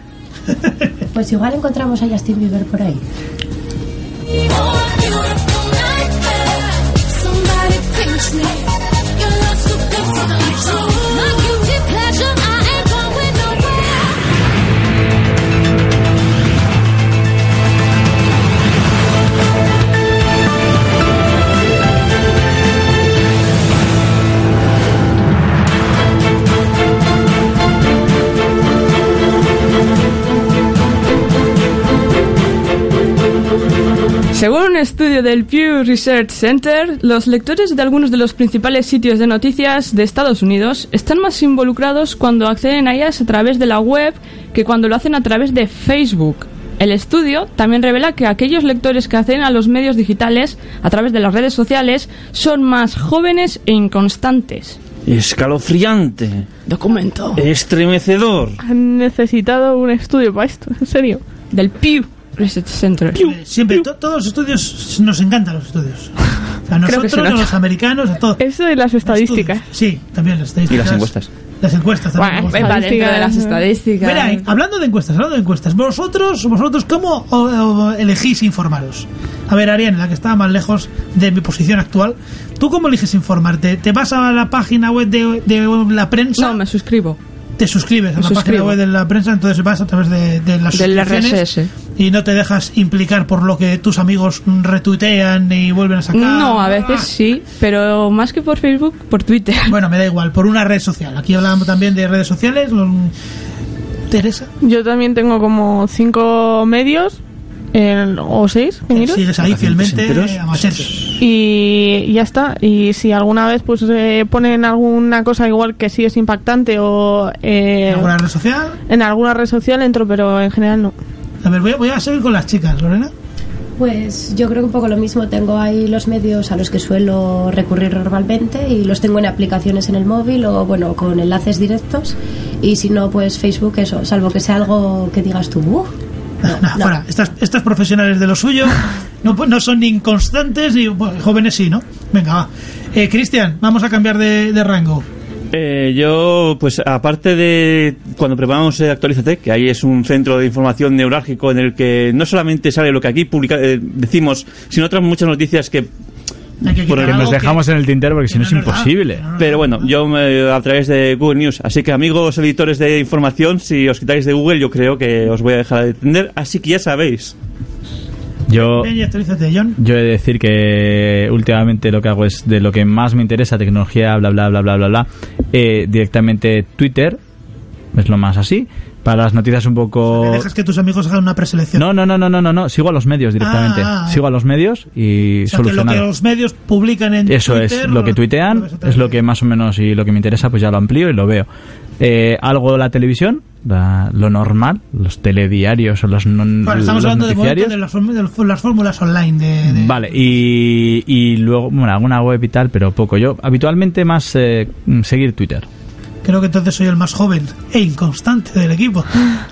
Pues igual encontramos a Justin Bieber por ahí. Según un estudio del Pew Research Center, los lectores de algunos de los principales sitios de noticias de Estados Unidos están más involucrados cuando acceden a ellas a través de la web que cuando lo hacen a través de Facebook. El estudio también revela que aquellos lectores que acceden a los medios digitales a través de las redes sociales son más jóvenes e inconstantes. Escalofriante. Documento. Estremecedor. Han necesitado un estudio para esto, en serio. Del Pew Research Center. Siempre, to- todos los estudios, nos encantan los estudios. A Creo que se nosotros, a los americanos, a todos. Eso de las estadísticas. Sí, también las Y estadísticas. las encuestas. Las encuestas también. Bueno, gustan. dentro de las estadísticas. Mira, hablando de encuestas, hablando de encuestas, vosotros, vosotros ¿cómo o- o elegís informaros? A ver, Ariane, la que está más lejos de mi posición actual, ¿tú cómo eliges informarte? ¿Te vas a la página web de, de la prensa? No, me suscribo. Te suscribes a la página web de la prensa, entonces vas a través de, de las Del suscripciones RSS. y no te dejas implicar por lo que tus amigos retuitean y vuelven a sacar. No, a veces sí, pero más que por Facebook, por Twitter. Bueno, me da igual, por una red social. Aquí hablamos también de redes sociales. Teresa, Yo también tengo como cinco medios eh, o seis que miro. sigues ahí fielmente eh. Y ya está. Y si alguna vez pues eh, ponen alguna cosa igual que sí es impactante o eh, ¿En alguna red social? en alguna red social entro, pero en general no. A ver, voy a, voy a seguir con las chicas, Lorena. Pues yo creo que un poco lo mismo. Tengo ahí los medios a los que suelo recurrir normalmente y los tengo en aplicaciones en el móvil o bueno, con enlaces directos. Y si no, pues Facebook, eso, salvo que sea algo que digas tú, "Uf". No. fuera. Estas, estas profesionales de lo suyo no, no son ni inconstantes ni bueno, jóvenes sí, ¿no? Venga, va. Eh, Cristian, vamos a cambiar de, de rango. Eh, yo, pues aparte de cuando preparamos eh, Actualízate, que ahí es un centro de información neurálgico en el que no solamente sale lo que aquí publica, eh, decimos, sino otras muchas noticias que que Por quitar el que algo Nos dejamos en el tintero porque si no es no es verdad, imposible. Pero no. bueno, yo me- a través de Google News. Así que amigos editores de información, si os quitáis de Google, yo creo que os voy a dejar de entender. Así que ya sabéis. Yo, yo he de decir que últimamente lo que hago es de lo que más me interesa, tecnología, bla, bla, bla, bla, bla, bla, eh, directamente Twitter, es lo más así. Para las noticias un poco... dejas que tus amigos hagan una preselección. No, no, no, no, no, no, no, sigo a los medios directamente. Ah, ah. Sigo a los medios y o sea, que lo que los medios publican en Eso Twitter, es, lo que tuitean través es lo que más o menos y lo que me interesa, pues ya lo amplío y lo veo. Eh, algo de la televisión, la- lo normal, los telediarios o los, non- Bueno, estamos los hablando noticiarios. de de las fórmulas online de, de- Vale, y, y luego, bueno, alguna web y tal, pero poco. Yo habitualmente más eh, seguir Twitter. Creo que entonces soy el más joven e inconstante del equipo.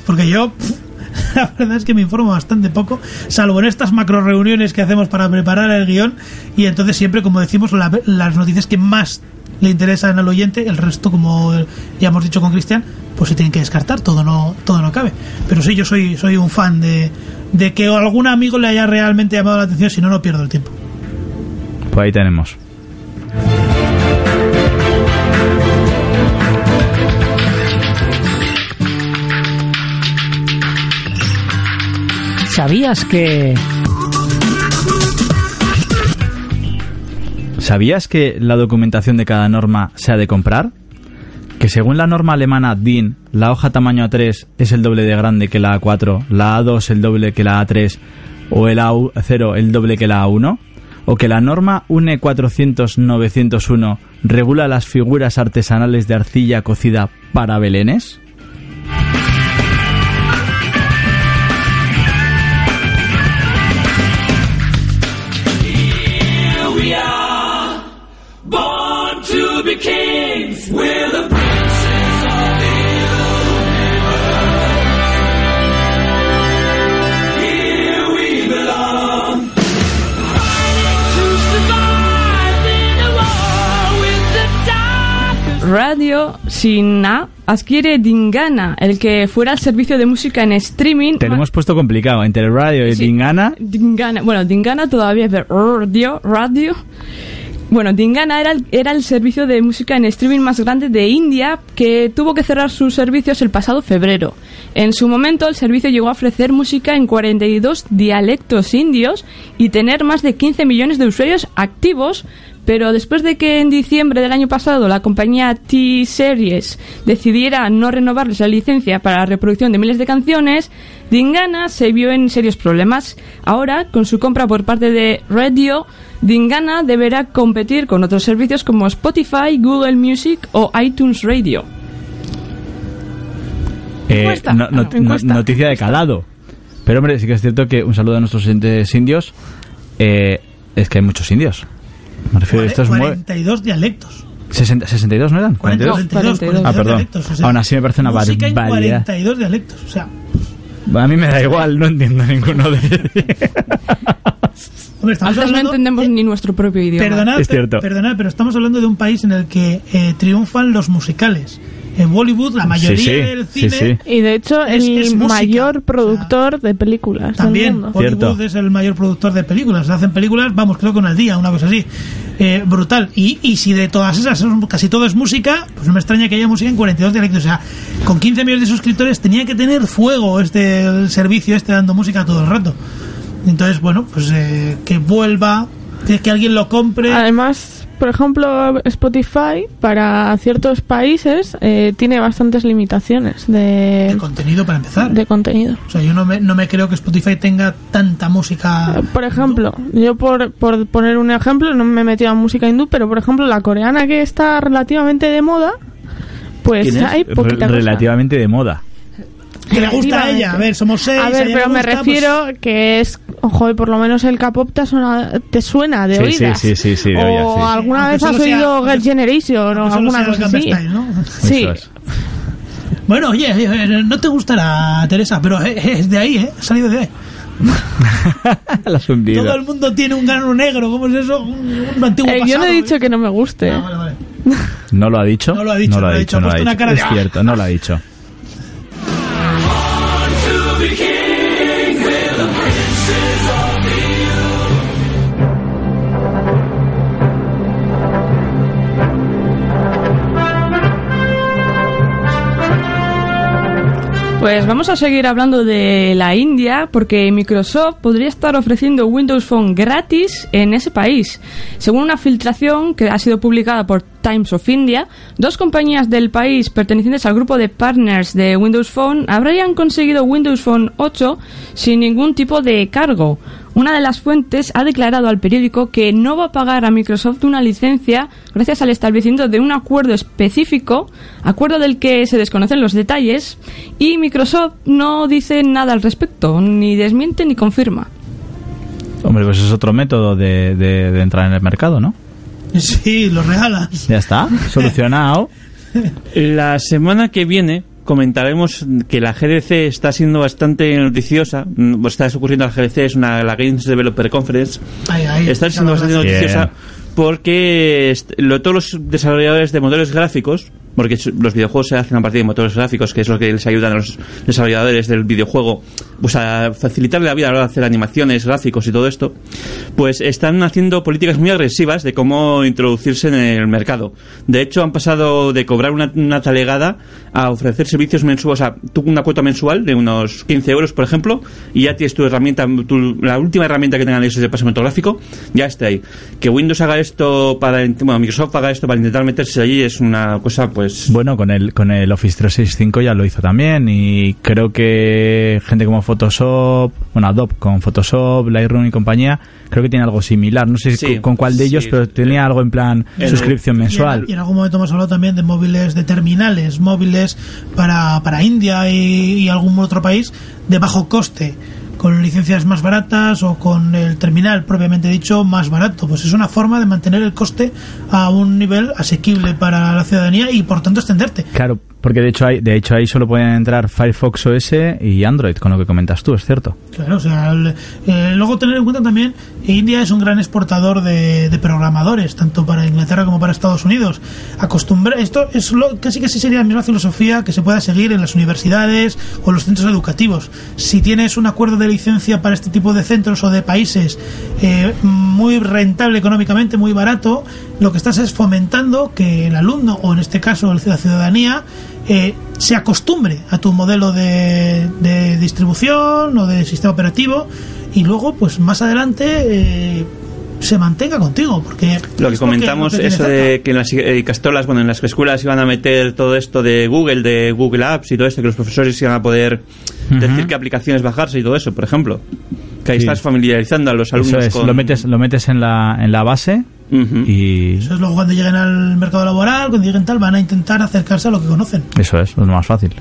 Porque yo, la verdad es que me informo bastante poco, salvo en estas macro reuniones que hacemos para preparar el guion. Y entonces siempre, como decimos, la- las noticias que más le interesan al oyente, el resto, como ya hemos dicho con Cristian, pues se tienen que descartar, todo no, todo no cabe. Pero sí, yo soy, soy un fan de, de que algún amigo le haya realmente llamado la atención, si no, no pierdo el tiempo. Pues ahí tenemos. ¿Sabías que... ¿Sabías que la documentación de cada norma se ha de comprar? Que según la norma alemana DIN, la hoja tamaño A3 es el doble de grande que la A4, la A2 el doble que la A3 o el A0 el doble que la A1? ¿O que la norma UNE 400-901 regula las figuras artesanales de arcilla cocida para belenes? Radio sin A adquiere Dingana, el que fuera el servicio de música en streaming. Te lo hemos puesto complicado. Entre el radio y Sí. Dingana, Dingana, bueno, Dingana todavía es de radio, radio. Bueno, Dingana era el, era el servicio de música en streaming más grande de India que tuvo que cerrar sus servicios el pasado febrero. En su momento, el servicio llegó a ofrecer música en 42 dialectos indios y tener más de 15 millones de usuarios activos, pero después de que en diciembre del año pasado la compañía T-Series decidiera no renovarles la licencia para la reproducción de miles de canciones, Dingana se vio en serios problemas. Ahora, con su compra por parte de Radio, Dingana deberá competir con otros servicios como Spotify, Google Music o iTunes Radio. Eh, Encuesta. no- no- Ah, encuesta. no- noticia de calado. Pero hombre, sí que es cierto que un saludo a nuestros indios. eh, es que hay muchos indios. Me refiero, esto es muy... 42 dialectos. 60 62 no eran? 42. 42, 42 Ah, perdón. dialectos, o sea, Aún así me parece una barbaridad. 42 dialectos. O sea, A mí me da igual, no entiendo ninguno de Antes no entendemos ni nuestro propio idioma. Perdonad, Es cierto. perdonad, pero estamos hablando de un país en el que eh, triunfan los musicales. En Bollywood, la mayoría Sí, sí, del sí, cine sí. Y de hecho, Es- el es mayor productor de películas También, Cierto. es el mayor productor de películas. Se hacen películas, vamos, creo que una al día, una cosa así. Eh, brutal. Y, y si de todas esas son- casi todo es música, pues no me extraña que haya música en 42 dialectos. O sea, con 15 millones de suscriptores tenía que tener fuego este el servicio este dando música todo el rato. Entonces, bueno, pues eh, que vuelva, que, que alguien lo compre. Además, por ejemplo, Spotify para ciertos países eh, tiene bastantes limitaciones de, contenido para empezar. de contenido. O sea, yo no me, no me creo que Spotify tenga tanta música. Por ejemplo, yo por, por poner un ejemplo, no me he metido en música hindú, pero por ejemplo la coreana que está relativamente de moda, pues hay Re- poquita cosa. Relativamente de moda. Que le gusta a ella. A ver, somos seis. A ver, pero me gusta, pues- refiero que es, ojo, por lo menos el K-pop te suena, te suena de Sí, oídas. sí, sí, sí, sí, de o oídas, sí. alguna Aunque vez has oído Girl Generation o alguna cosa así. Style, ¿no? Sí. Bueno, oye, eh, no te gustará Teresa, pero eh, es de ahí, ¿eh? Ha salido de ahí. La. Todo el mundo tiene un grano negro, ¿cómo es eso? Un, un antiguo Eh, yo no pasado, he dicho ¿eh? que no me guste. Ah, vale, vale. No lo ha dicho. No lo ha dicho, No lo no ha lo ha dicho. No lo ha dicho. Es cierto, no lo ha dicho. Pues vamos a seguir hablando de la India porque Microsoft podría estar ofreciendo Windows Phone gratis en ese país. Según una filtración que ha sido publicada por Times of India, dos compañías del país pertenecientes al grupo de partners de Windows Phone habrían conseguido Windows Phone 8 sin ningún tipo de cargo. Una de las fuentes ha declarado al periódico que no va a pagar a Microsoft una licencia gracias al establecimiento de un acuerdo específico, acuerdo del que se desconocen los detalles, y Microsoft no dice nada al respecto, ni desmiente ni confirma. Hombre, pues es otro método de, de- de entrar en el mercado, ¿no? Sí, lo regalas. Ya está, solucionado. La semana que viene comentaremos que la GDC está siendo bastante noticiosa. Mm, Está ocurriendo la GDC, es una, la Games Developer Conference. Está siendo bastante noticiosa Bien. porque lo- todos los desarrolladores de modelos gráficos, porque los videojuegos se hacen a partir de motores gráficos, que es lo que les ayudan a los desarrolladores del videojuego pues a facilitarle la vida a la hora de hacer animaciones, gráficos y todo esto, pues están haciendo políticas muy agresivas de cómo introducirse en el mercado. De hecho, han pasado de cobrar una, una talegada a ofrecer servicios mensuales, o sea, tú una cuota mensual de unos 15 euros, por ejemplo, y ya tienes tu herramienta, tu- la última herramienta que tengan ellos de pasamiento gráfico, ya está ahí. Que Windows haga esto para, Microsoft haga esto para intentar meterse allí es una cosa, pues, Bueno, con el, con el Office 365 ya lo hizo también y creo que gente como Photoshop, bueno, Adobe con Photoshop, Lightroom y compañía, creo que tiene algo similar. No sé si Sí, con, con cuál de ellos, sí. pero tenía algo en plan El- suscripción Y en, mensual. y en algún momento hemos hablado también de móviles, de terminales móviles para, para India y, y algún otro país de bajo coste, con licencias más baratas o con el terminal propiamente dicho más barato. Pues es una forma de mantener el coste a un nivel asequible para la ciudadanía y por tanto extenderte. Claro, porque de hecho, hay, de hecho ahí solo pueden entrar Firefox OS y Android, con lo que comentas tú, es cierto. Claro, o sea, eh, luego tener en cuenta también que India es un gran exportador de, programadores, tanto para Inglaterra como para Estados Unidos. Acostumbra, esto es lo, casi casi sería la misma filosofía que se pueda seguir en las universidades o en los centros educativos. Si tienes un acuerdo de licencia para este tipo de centros o de países eh, muy rentable económicamente, muy barato, lo que estás es fomentando que el alumno, o en este caso la ciudadanía, eh, se acostumbre a tu modelo de, de distribución o de sistema operativo y luego pues más adelante eh, se mantenga contigo porque Lo que comentamos, lo que eso de que en las eh, castolas, bueno, en las escuelas iban a meter todo esto de Google, de Google Apps y todo esto, que los profesores iban a poder decir qué aplicaciones bajarse y todo eso, por ejemplo. Que ahí Sí. estás familiarizando a los Eso alumnos es, con... lo metes, lo metes en la, en la base Y Eso es luego cuando lleguen al mercado laboral, cuando lleguen tal, van a intentar acercarse a lo que conocen. eso es, es lo más fácil.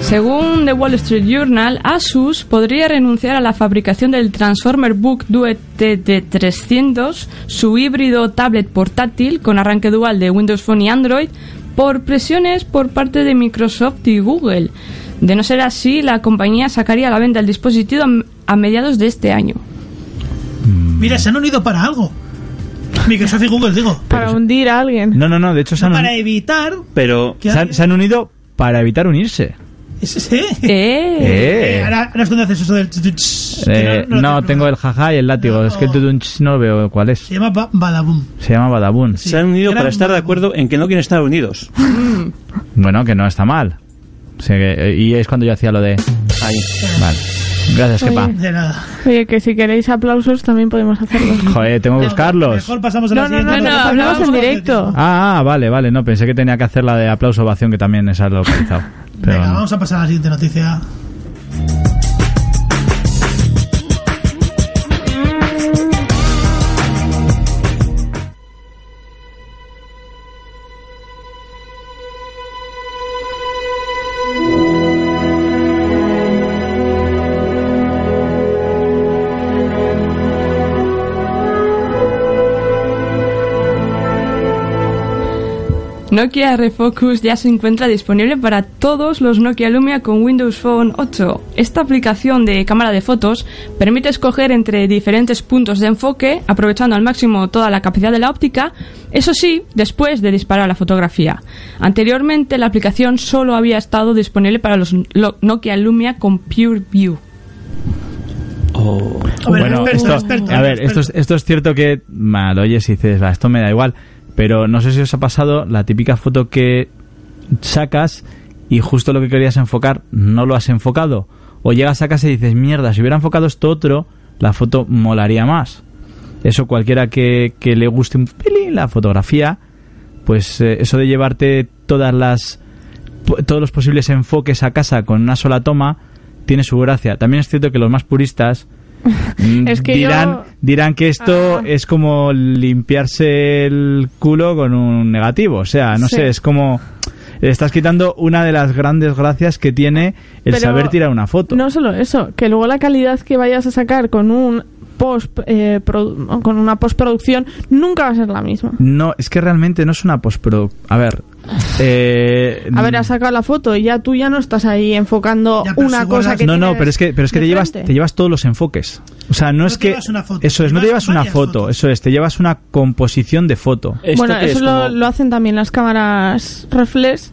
Según The Wall Street Journal, Asus podría renunciar a la fabricación del Transformer Book Duet TT300, su híbrido tablet portátil con arranque dual de Windows Phone y Android, por presiones por parte de Microsoft y Google. De no ser así, la compañía sacaría a la venta el dispositivo a- mediados de este año. Mira, se han unido para algo. Microsoft y Google, digo. Para hundir a alguien. No, no, no, de hecho se han, Para evitar Pero que se han- se han unido para evitar unirse. Ese sí. ¡Eh! Eh. Eh, ahora, ahora es cuando haces eso del... Eh, no- no no, te- tengo el jaja y el látigo. No. Es que el tudunch no veo cuál es. Se llama ba- Badaboom. Se llama Badabun. se han unido gran para estar de acuerdo en que no quieren estar unidos. Bueno, que no está mal. O sea que- y es cuando yo hacía lo de... Ahí. Vale. Gracias, Oye. Kepa. De nada. Oye, que si queréis aplausos también podemos hacerlos. Joder, tengo que buscarlos. Mejor pasamos a la No, no, siguiente. no, no, porque hablamos en directo. Ah, ah, vale, vale. No, pensé que tenía que hacer la de aplauso ovación, que también esa he localizado. Venga, vamos a pasar a la siguiente noticia. Nokia Refocus ya se encuentra disponible para todos los Nokia Lumia con Windows Phone 8. Esta aplicación de cámara de fotos permite escoger entre diferentes puntos de enfoque, aprovechando al máximo toda la capacidad de la óptica, eso sí, después de disparar la fotografía. Anteriormente la aplicación solo había estado disponible para los lo- Nokia Lumia con Pure View. Ver, bueno, esto, a ver, esto es, esto es cierto que mal oyes y dices, va, esto me da igual, pero no sé si os ha pasado la típica foto que sacas y justo lo que querías enfocar no lo has enfocado. O llegas a casa y dices, mierda, si hubiera enfocado esto otro, la foto molaría más. Eso cualquiera que, que le guste un pelín la fotografía, pues eh, eso de llevarte todas las todos los posibles enfoques a casa con una sola toma tiene su gracia. También es cierto que los más puristas Es que dirán, yo- dirán que esto Ah. es como limpiarse el culo con un negativo. O sea, no Sí. sé, es como... le Estás quitando una de las grandes gracias que tiene el Pero saber tirar una foto. No solo eso, que luego la calidad que vayas a sacar con un post eh, con una postproducción nunca va a ser la misma. No, es que realmente no es una postproducción. A ver. Eh, A ver, has sacado la foto y ya tú ya no estás ahí enfocando Ya, una si cosa que no, no, pero es que, pero es que te llevas, te llevas todos los enfoques. O sea, no, es te que. llevas una foto, eso es, no te llevas una foto, fotos. eso es, te llevas una composición de foto. ¿Esto Bueno, eso es? lo, Como- lo hacen también las cámaras reflex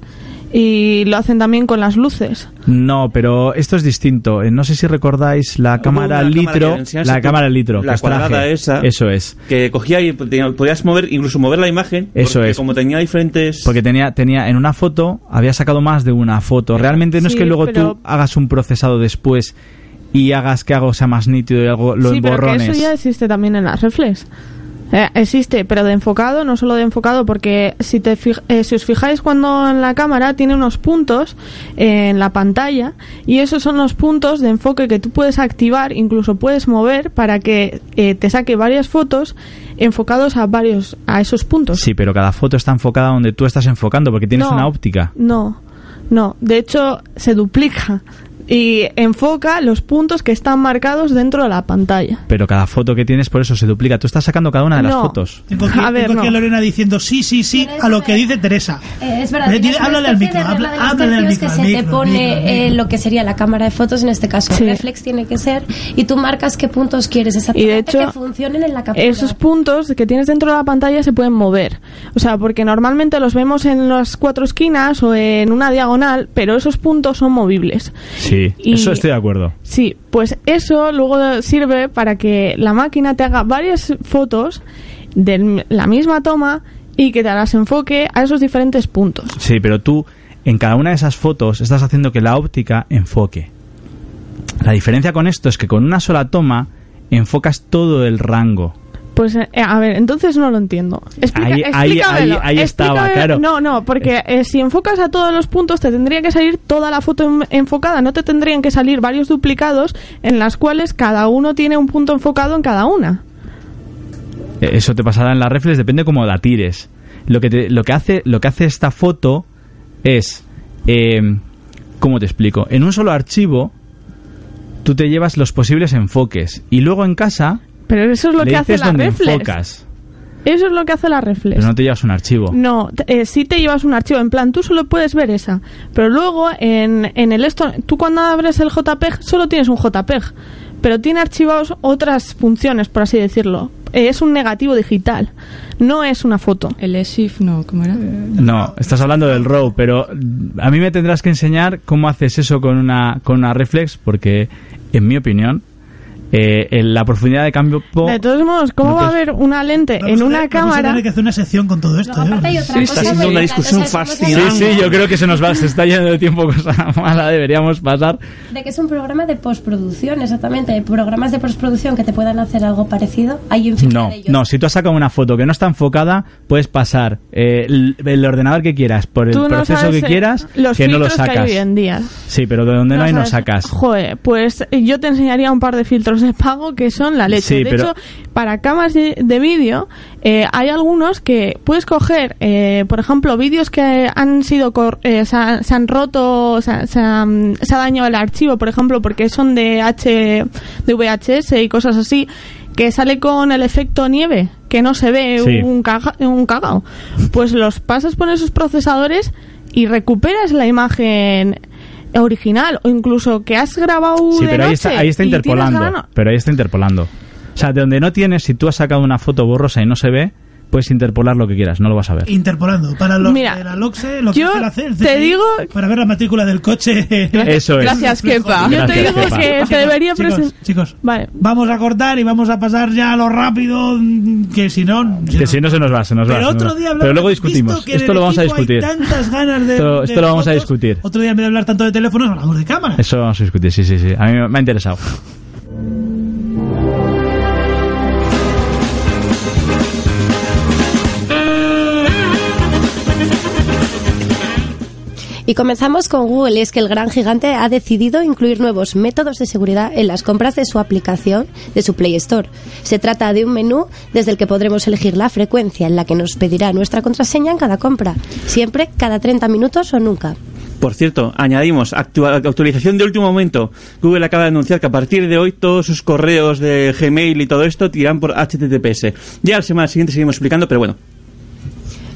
y lo hacen también con las luces. No, pero esto es distinto. Eh, No sé si recordáis la cámara una cámara litro. que enseñaste La cámara litro. la os traje. cuadrada esa. Eso es. Que cogía y podías mover, incluso mover la imagen. Eso porque es. Como tenía diferentes. Porque tenía, tenía en una foto, había sacado más de una foto. Realmente no es que luego pero- tú hagas un procesado después y hagas que algo sea más nítido y algo lo sí, pero que eso ya existe también en las reflex. Eh, existe, pero de enfocado, no solo de enfocado, porque si, te eh, si os fijáis cuando en la cámara tiene unos puntos eh, en la pantalla y esos son los puntos de enfoque que tú puedes activar, incluso puedes mover para que eh, te saque varias fotos enfocados a varios a esos puntos. Sí, pero cada foto está enfocada donde tú estás enfocando porque tienes No. una óptica. No, no. De hecho, se duplica y enfoca los puntos que están marcados dentro de la pantalla. Pero cada foto que tienes por eso se duplica. Tú estás sacando cada una de las fotos. Tengo aquí, A ver, tengo aquí no. a Lorena diciendo sí, sí, sí a lo que dice Teresa. Eh, es verdad, háblale al micro, habla- háblale al micro, que te pone micro, eh, micro. lo que sería la cámara de fotos, en este caso Sí. reflex tiene que ser, y tú marcas qué puntos quieres exactamente Y de hecho, que funcionen en la captura. Esos puntos que tienes dentro de la pantalla se pueden mover. O sea, porque normalmente los vemos en las cuatro esquinas o en una diagonal, pero esos puntos son movibles. Sí, Y- eso estoy de acuerdo. Sí, pues eso luego sirve para que la máquina te haga varias fotos de la misma toma y que te las enfoque a esos diferentes puntos. Sí, pero tú en cada una de esas fotos estás haciendo que la óptica enfoque. La diferencia con esto es que con una sola toma enfocas todo el rango. Pues, eh, a ver, entonces no lo entiendo. Explica, Ahí- ahí- explícamelo, ahí- ahí estaba, claro. No, no, porque eh, si enfocas a todos los puntos te tendría que salir toda la foto en- enfocada. No te tendrían que salir varios duplicados en las cuales cada uno tiene un punto enfocado en cada una. Eh, Eso te pasará en la reflex, depende cómo la tires. Lo que, te- lo que, hace, lo que hace esta foto es... Eh, ¿Cómo te explico? En un solo archivo tú te llevas los posibles enfoques y luego en casa Pero eso es lo le que hace la reflex. enfocas. Eso es lo que hace la reflex. Pero no te llevas un archivo. No, eh, sí te llevas un archivo, en plan, tú solo puedes ver esa, pero luego en, en el esto, tú cuando abres el JPEG solo tienes un JPEG, pero tiene archivados otras funciones, por así decirlo. Eh, es un negativo digital, no es una foto. El ESIF, no, ¿cómo era? No, estás hablando del RAW, pero a mí me tendrás que enseñar cómo haces eso con una, con una reflex, porque en mi opinión, eh, en la profundidad de cambio... De todos modos, ¿cómo no va a te- haber una lente en a una tener- vamos a cámara? que hacer una sección con todo esto. ¿eh? Sí, está siendo una discusión o sea, estamos Sí, fascinante. hablando sí, yo creo que se nos va, se está yendo de tiempo cosa mala, deberíamos pasar. De que es un programa de postproducción, exactamente. Hay programas de postproducción que te puedan hacer algo parecido. Hay infinidad No, de ellos. no, si tú has sacado una foto que no está enfocada, puedes pasar eh, el, el ordenador que quieras, por el Tú no proceso que eh, quieras, los que no lo filtros que hay sacas. hoy en día. Sí, pero de donde no, hay no sabes. sacas. Joder, pues yo te enseñaría un par de filtros de pago que son la leche. Sí, de pero- hecho, para cámaras de, de vídeo eh, hay algunos que puedes coger, eh, por ejemplo, vídeos que han sido cor- eh, se, han, se han roto, se, ha- se han- se ha dañado el archivo, por ejemplo, porque son de H, de VHS y cosas así que sale con el efecto nieve, que no se ve Sí. un, caga- un cagao. Pues los pasas por esos procesadores y recuperas la imagen original o incluso que has grabado Sí, de pero ahí está, ahí está interpolando. Pero ahí está interpolando. O sea, de donde no tienes, si tú has sacado una foto borrosa y no se ve, puedes interpolar lo que quieras, no lo vas a ver. Interpolando. Para los Mira, de la LOXE, lo que yo hace la C- el te digo- Para ver la matrícula del coche. Eso es. Gracias, Kepa. Yo te digo Kepa. que se debería chicos, presentar. chicos, Vale. vamos a cortar y vamos a pasar ya a lo rápido, que si no... Que si no se nos va, se nos va. Pero nos otro va. día hablamos- Pero luego ¿has visto discutimos. Esto lo vamos a discutir. tantas ganas de, Esto- de esto lo vamos a discutir. Otro día en vez de hablar tanto de teléfonos hablamos de cámara. Eso vamos a discutir, sí, sí, sí. A mí me- me ha interesado. Y comenzamos con Google. Es que el gran gigante ha decidido incluir nuevos métodos de seguridad en las compras de su aplicación de su Play Store. Se trata de un menú desde el que podremos elegir la frecuencia en la que nos pedirá nuestra contraseña en cada compra. Siempre cada 30 minutos o nunca. Por cierto, añadimos actua- actualización de último momento. Google acaba de anunciar que a partir de hoy todos sus correos de Gmail y todo esto tirarán por HTTPS. Ya la semana siguiente seguimos explicando, pero bueno.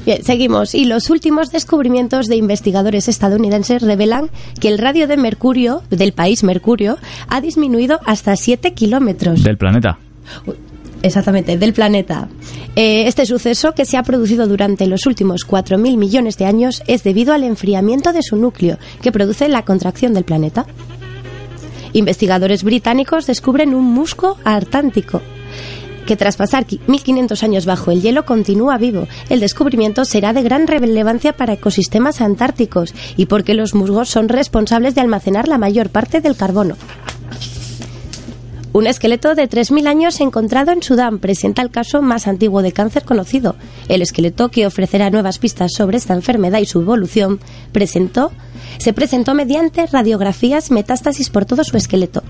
Bien, seguimos. Y los últimos descubrimientos de investigadores estadounidenses revelan que el radio de Mercurio, del país Mercurio, ha disminuido hasta 7 kilómetros. Del planeta. Exactamente, del planeta. Eh, este suceso, que se ha producido durante los últimos 4.000 millones de años, es debido al enfriamiento de su núcleo, que produce la contracción del planeta. Investigadores británicos descubren un musgo artántico que tras pasar qui- 1500 años bajo el hielo continúa vivo. El descubrimiento será de gran relevancia para ecosistemas antárticos y porque los musgos son responsables de almacenar la mayor parte del carbono. Un esqueleto de 3.000 años encontrado en Sudán presenta el caso más antiguo de cáncer conocido. El esqueleto, que ofrecerá nuevas pistas sobre esta enfermedad y su evolución, presentó, se presentó mediante radiografías metástasis por todo su esqueleto.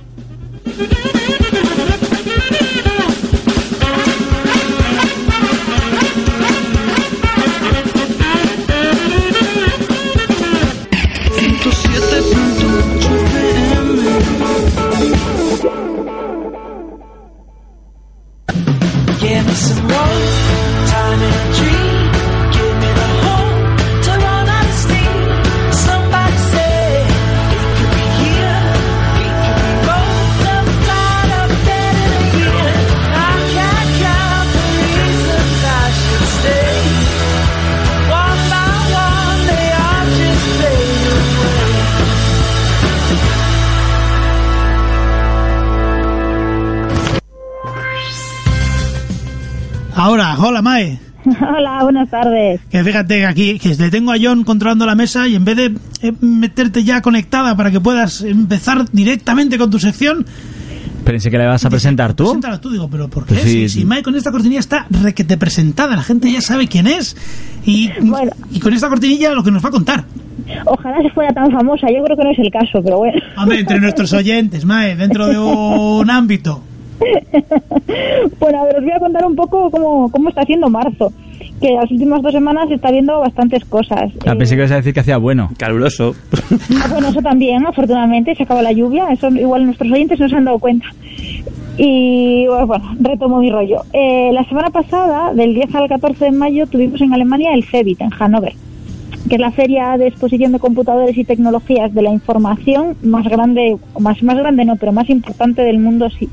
Hola Mae. Hola, buenas tardes. Que fíjate que aquí que le tengo a John controlando la mesa y en vez de eh, meterte ya conectada para que puedas empezar directamente con tu sección, Pensé que le vas a presentar tú. preséntala tú. Digo, pero ¿por qué? Pues sí, si, si Mae con esta cortinilla está requete presentada, la gente ya sabe quién es y, y con esta cortinilla lo que nos va a contar. Ojalá se fuera tan famosa, yo creo que no es el caso, pero bueno. Hombre, entre nuestros oyentes, Mae, dentro de un ámbito. Bueno, a ver, os voy a contar un poco cómo, cómo está siendo marzo. Que las últimas dos semanas se está viendo bastantes cosas. Ah, pensé que ibas a decir que hacía bueno. Caluroso. Ah, bueno, eso también, afortunadamente, se acaba la lluvia. Eso igual nuestros oyentes no se han dado cuenta. Y bueno, bueno, retomo mi rollo. Eh, la semana pasada, del 10 al 14 de mayo, tuvimos en Alemania el CEBIT, en Hannover, que es la feria de exposición de computadores y tecnologías de la información más grande, o más, más grande no, pero más importante del mundo, sí.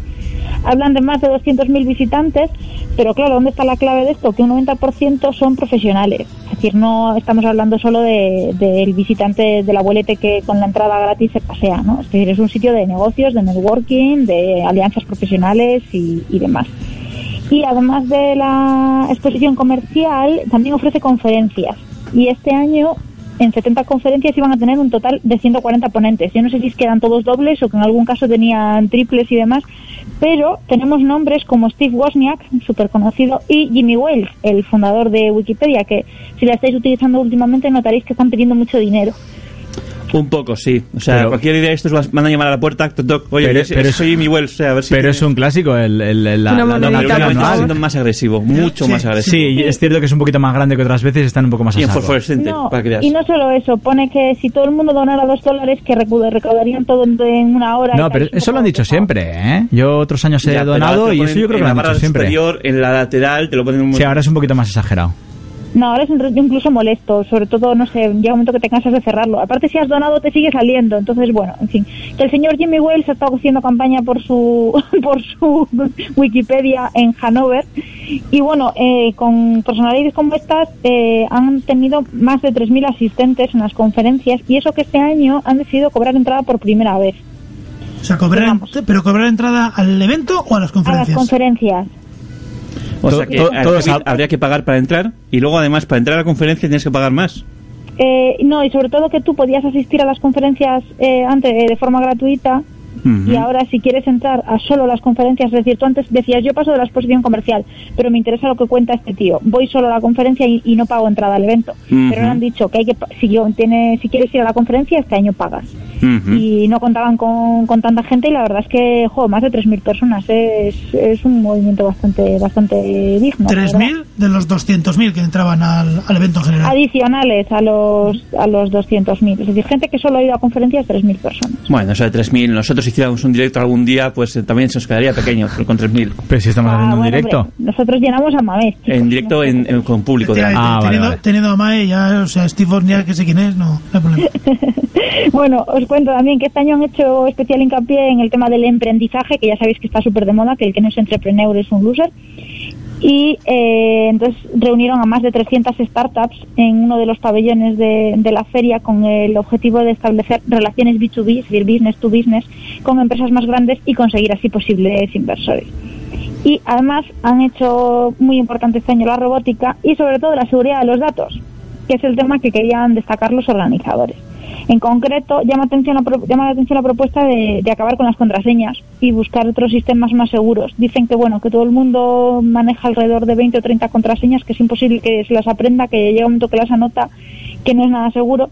Hablan de más de 200.000 visitantes, pero claro, ¿dónde está la clave de esto? Que un 90% son profesionales. Es decir, no estamos hablando solo de- del visitante del abuelete que con la entrada gratis se pasea, ¿no? Es decir, es un sitio de negocios, de networking, de alianzas profesionales y, y demás. Y además de la exposición comercial, también ofrece conferencias. Y este año, en 70 conferencias, iban a tener un total de 140 ponentes. Yo no sé si es que eran todos dobles o que en algún caso tenían triples y demás, pero tenemos nombres como Steve Wozniak, súper conocido, y Jimmy Wales, el fundador de Wikipedia, que si la estáis utilizando últimamente notaréis que están pidiendo mucho dinero. Un poco, sí. O sea, Pero- cualquier idea de estos van a llamar a la puerta, toc, toc. Oye, Pero- pero- soy Jimmy Wells, o sea, a ver si... Pero es un clásico, el, el- el- la, la Pero últimamente está siendo más agresivo, mucho más agresivo. Sí, es cierto que es un poquito más grande que otras veces, están un poco más Y en fosforescente, No, para y no solo eso, pone que si todo el mundo donara dos dólares, que recau- recaudarían todo en, una hora. No, pero eso lo han dicho siempre, ¿eh? Yo otros años he Ya, donado y eso yo creo que lo la han dicho siempre. en la lateral, te lo ponen un Sí, ahora es un poquito más exagerado. No, ahora es un- incluso molesto, sobre todo, no sé, llega un momento que te cansas de cerrarlo. Aparte, si has donado, te sigue saliendo. Entonces, bueno, en fin. Que el señor Jimmy Wales ha estado haciendo campaña por su, por su Wikipedia en Hanover. Y bueno, eh, con personalidades como estas, eh, han tenido más de 3.000 asistentes en las conferencias. Y eso que este año han decidido cobrar entrada por primera vez. O sea, cobrar, pero cobrar entrada al evento o a las A las conferencias. O sea que todos habría- habría que pagar para entrar y luego además para entrar a la conferencia tienes que pagar más. Eh, no, y sobre todo que tú podías asistir a las conferencias eh, antes eh, de forma gratuita Ujú. y ahora si quieres entrar a solo las conferencias, es decir, tú antes decías yo paso de la exposición comercial, pero me interesa lo que cuenta este tío, voy solo a la conferencia y, y no pago entrada al evento. Ujú. Pero ahora han dicho que hay que pa- si yo tiene, si quieres ir a la conferencia este año pagas. Ujú. Y no contaban con, con tanta gente y la verdad es que, jo, más de 3.000 personas es, es un movimiento bastante bastante digno. la verdad. 3.000 de los 200.000 que entraban al, al evento en general. adicionales a los a los 200.000. Es decir, gente que solo ha ido a conferencias, 3.000 personas. Bueno, eso de 3.000, nosotros hiciéramos un directo algún día, pues eh, también se nos quedaría pequeño, pero con 3.000. Pero si estamos haciendo un bueno, directo. hombre, nosotros llenamos a Mamés. En directo en, en- con público de Efectivamente, teniendo, teniendo a Mae, ya, o sea, Steve Wozniak, que sé quién es, no, no hay problema. Bueno, os cuento también que este año han hecho especial hincapié en el tema del emprendizaje, que ya sabéis que está súper de moda, que el que no es entrepreneur es un loser. Y eh, entonces reunieron a más de 300 startups en uno de los pabellones de, de la feria con el objetivo de establecer relaciones B2B, es decir, business to business, con empresas más grandes y conseguir así posibles inversores. Y además han hecho muy importante este año la robótica y sobre todo la seguridad de los datos, que es el tema que querían destacar los organizadores. En concreto, llama, atención pro- llama la atención la propuesta de, de acabar con las contraseñas y buscar otros sistemas más seguros. Dicen que bueno que todo el mundo maneja alrededor de 20 o 30 contraseñas, que es imposible que se las aprenda, que llega un momento que las anota, que no es nada seguro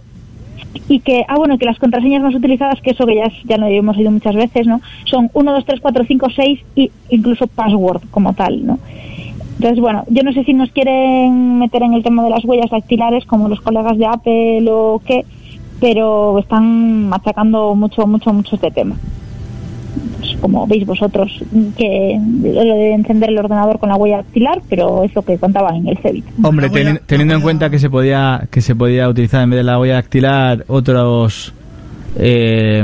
y que, ah, bueno, que las contraseñas más utilizadas, que eso que ya, ya lo hemos oído muchas veces, ¿no? Son 1, 2, 3, 4, 5, 6 y incluso password como tal, ¿no? Entonces, bueno, yo no sé si nos quieren meter en el tema de las huellas dactilares como los colegas de Apple o qué, pero están machacando mucho, mucho, mucho este tema. Pues, como veis vosotros, que lo de encender el ordenador con la huella dactilar, pero es lo que contaban en el CEBIT. Hombre, teni- teniendo en cuenta que se podía que se podía utilizar en vez de la huella dactilar otros eh,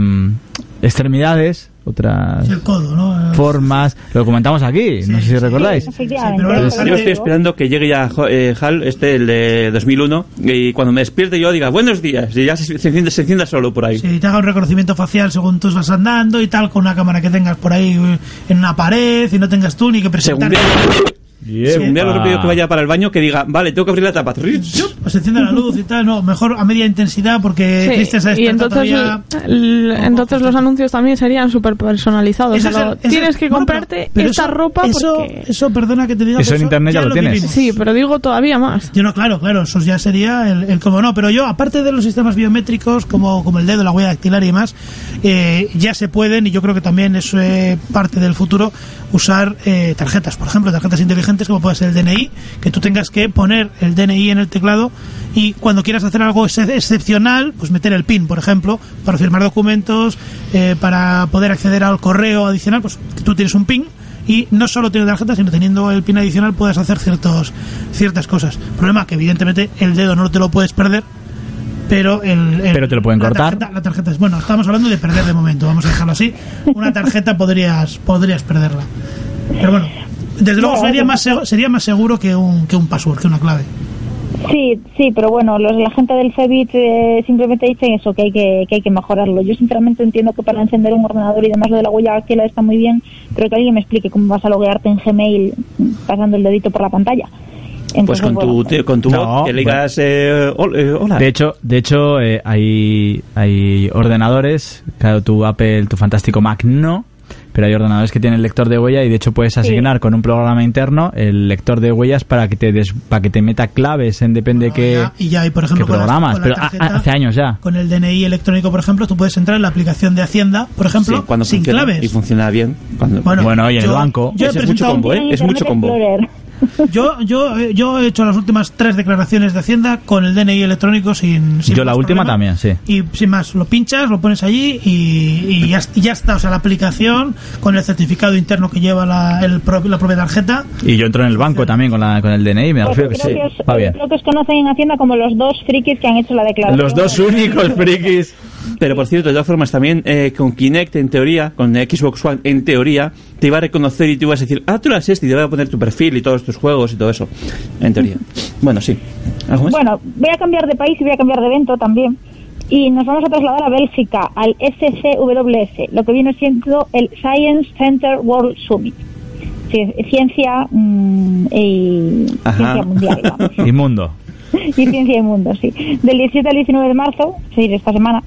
extremidades, otras El codo, ¿no? formas, lo comentamos aquí, no sé si recordáis. Yo estoy esperando que llegue ya eh, HAL, este, el de 2001, y cuando me despierte yo diga buenos días, y ya se, se enciende, se encienda solo por ahí. Si te haga un reconocimiento facial según tú vas andando y tal, con una cámara que tengas por ahí eh, en una pared y no tengas tú ni que presentar. Según vea lo rápido que vaya para el baño, que diga, vale, tengo que abrir la tapa. Pues enciende la luz y tal, no, mejor a media intensidad porque Sí, se ha y entonces, todavía. el- entonces los anuncios también serían súper personalizados. Ese O sea, es lo- tienes que bueno, comprarte pero esta eso- ropa eso, porque... Eso, perdona que te diga. Eso pero en internet ya lo tienes. vivimos. Sí, pero digo todavía más. Yo no, claro, claro, eso ya sería el, el cómo no. Pero yo, aparte de los sistemas biométricos como, como el dedo, la huella dactilar y demás, eh, ya se pueden, y yo creo que también es eh, parte del futuro, usar eh, tarjetas, por ejemplo, tarjetas inteligentes como puede ser el DNI, que tú tengas que poner el DNI en el teclado y cuando quieras hacer algo ex- excepcional, pues meter el PIN, por ejemplo, para firmar documentos, eh, para poder acceder al correo adicional, pues tú tienes un PIN y no solo teniendo tarjeta, sino teniendo el PIN adicional puedes hacer ciertos, ciertas cosas. Problema que evidentemente el dedo no te lo puedes perder, pero el, el- Pero te lo pueden la cortar. tarjeta- la tarjeta es bueno, estamos hablando de perder de momento, vamos a dejarlo así. Una tarjeta podrías podrías perderla. Pero bueno, desde luego No, sería no. más sería más seguro que un que un password, que una clave. Sí, sí, pero bueno, los, la gente del CEBIT eh, simplemente dicen eso, que hay que, que hay que mejorarlo. Yo sinceramente entiendo que para encender un ordenador y demás lo de la huella dactilar está muy bien, pero que alguien me explique cómo vas a loguearte en Gmail pasando el dedito por la pantalla. Pues Entonces, con bueno, tu, te- con tu No, voz, que le digas, eh, hol- eh, hola. De hecho, de hecho eh, hay, hay ordenadores, claro, tu Apple, tu fantástico Mac no, pero hay ordenadores que tienen lector de huella y de hecho puedes asignar con un programa interno el lector de huellas para que te des- para que te meta claves en depende qué, ya- y ya hay, por ejemplo, con programas, con la pero hace años ya. Con el DNI electrónico, por ejemplo, tú puedes entrar en la aplicación de Hacienda, por ejemplo, Sí, cuando sin funciona, claves. Y funciona bien. Cuando, Bueno, Bueno, y en el banco. yo he Ese es mucho combo, ¿eh? Es mucho combo. Yo, yo, eh, yo he hecho las últimas tres declaraciones de Hacienda con el DNI electrónico sin, sin Yo la más última problema. también, sí. Y sin más, lo pinchas, lo pones allí y, y ya, y ya está. O sea, la aplicación con el certificado interno que lleva la, el la propia tarjeta. Y yo entro en el banco también con, la, con el DNI, me refiero que sí. creo, que os, Va bien. creo que os conocen en Hacienda como los dos frikis que han hecho la declaración. Los dos únicos frikis. Pero por cierto, de todas formas, también eh, con Kinect, en teoría, con Xbox One, en teoría, te iba a reconocer y te ibas a decir, ah, tú eras este, y te iba a poner tu perfil y todos tus juegos y todo eso. En teoría. Bueno, sí. ¿Algo más? Bueno, voy a cambiar de país y voy a cambiar de evento también. Y nos vamos a trasladar a Bélgica, al SCWS, lo que viene siendo el Science Center World Summit. Sí, ciencia mm, y Ajá. ciencia mundial, vamos. Inmundo. y ciencia y mundo, sí. Del 17 al 19 de marzo, es decir, esta semana,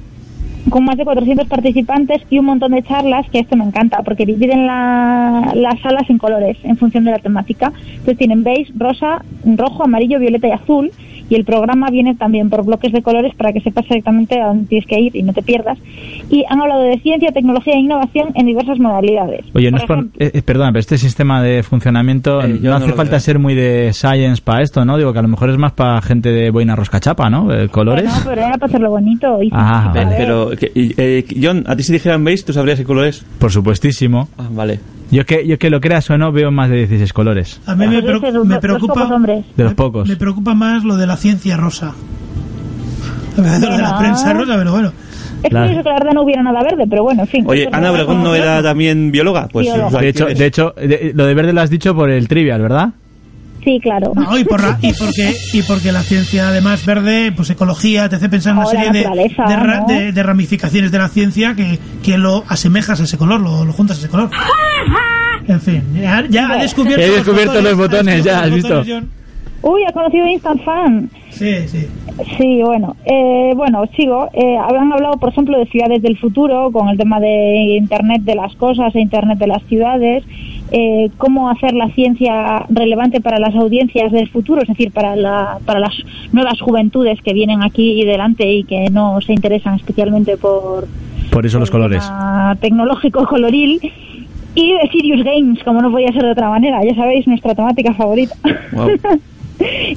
con más de 400 participantes y un montón de charlas, que esto me encanta, porque dividen la- las salas en colores, en función de la temática. Entonces tienen beige, rosa, rojo, amarillo, violeta y azul, y el programa viene también por bloques de colores para que sepas exactamente a dónde tienes que ir y no te pierdas. Y han hablado de ciencia, tecnología e innovación en diversas modalidades. Oye, no es por, eh, eh, perdona, pero este sistema de funcionamiento Eh, yo no no hace falta veo. ser muy de science para esto, ¿no? Digo que a lo mejor es más para gente de boina roscachapa, ¿no? Eh, colores. bueno, pero era para hacerlo bonito. Y Ah, vale. Pero, eh, John, a ti si dijeran beige, ¿tú sabrías qué color es? Por supuestísimo. Ah, vale. Yo que, yo que lo creas o no, veo más de 16 colores. A mí me, preo- ese es me preocupa. De los pocos. Me preocupa más lo de la ciencia rosa. Lo de la Bueno. prensa rosa, pero bueno. Es Claro. curioso que la verdad no hubiera nada verde, pero bueno, en fin. Oye, Ana Obregón no era también bióloga. Pues Bióloga. De hecho, de hecho de- lo de verde lo has dicho por el trivial, ¿verdad? Sí, claro. No, y, por la- y porque y porque la ciencia además verde pues ecología te hace pensar en una O la serie de, ra- ¿no? de- de ramificaciones de la ciencia que, que lo asemejas a ese color lo, lo juntas a ese color en fin ya, ya ha descubierto, He descubierto los botones, ya, ha has visto. botones, Uy, ha conocido Instant Fan. Sí sí Sí, bueno, eh, bueno, sigo. Eh, han hablado, por ejemplo, de ciudades del futuro, con el tema de Internet de las cosas e Internet de las ciudades, eh, cómo hacer la ciencia relevante para las audiencias del futuro, es decir, para, la, para las nuevas juventudes que vienen aquí y delante y que no se interesan especialmente por Por eso los colores. tecnológico coloril. Y de Sirius Games, como no podía ser de otra manera, ya sabéis, nuestra temática favorita. Wow.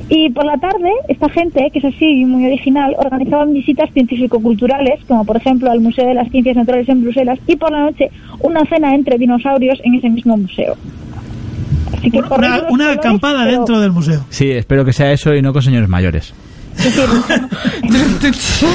Y por la tarde, esta gente, que es así muy original, organizaban visitas científico-culturales, como por ejemplo al Museo de las Ciencias Naturales en Bruselas, y por la noche una cena entre dinosaurios en ese mismo museo. Así que una, colores, acampada pero- dentro del museo Sí, espero que sea eso y no con señores mayores.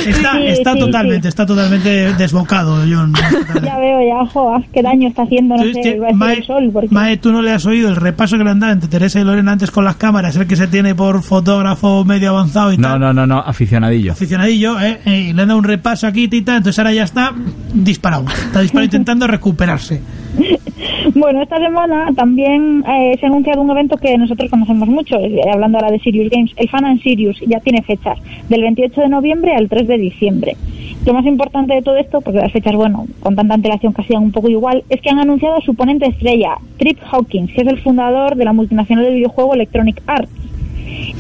está, Sí, está sí, totalmente sí. está totalmente desbocado John Ya veo, ya, joa, qué daño está haciendo, no sé, a Mae, el sol, porque... Mae, tú no le has oído el repaso que le han dado entre Teresa y Lorena antes con las cámaras, el que se tiene por fotógrafo medio avanzado y No, tal. no, no, no, aficionadillo. Aficionadillo, ¿eh? Y le han dado un repaso aquí y tal, entonces ahora ya está disparado. Está disparado intentando recuperarse. Bueno, esta semana también eh, se ha anunciado un evento que nosotros conocemos mucho, eh, hablando ahora de Sirius Games, el Fan and Sirius, ya tiene fechas, del 28 de noviembre al 3 de diciembre. Lo más importante de todo esto, porque las fechas, bueno, con tanta antelación casi un poco igual, es que han anunciado a su ponente estrella, Trip Hawkins, que es el fundador de la multinacional de videojuego Electronic Arts.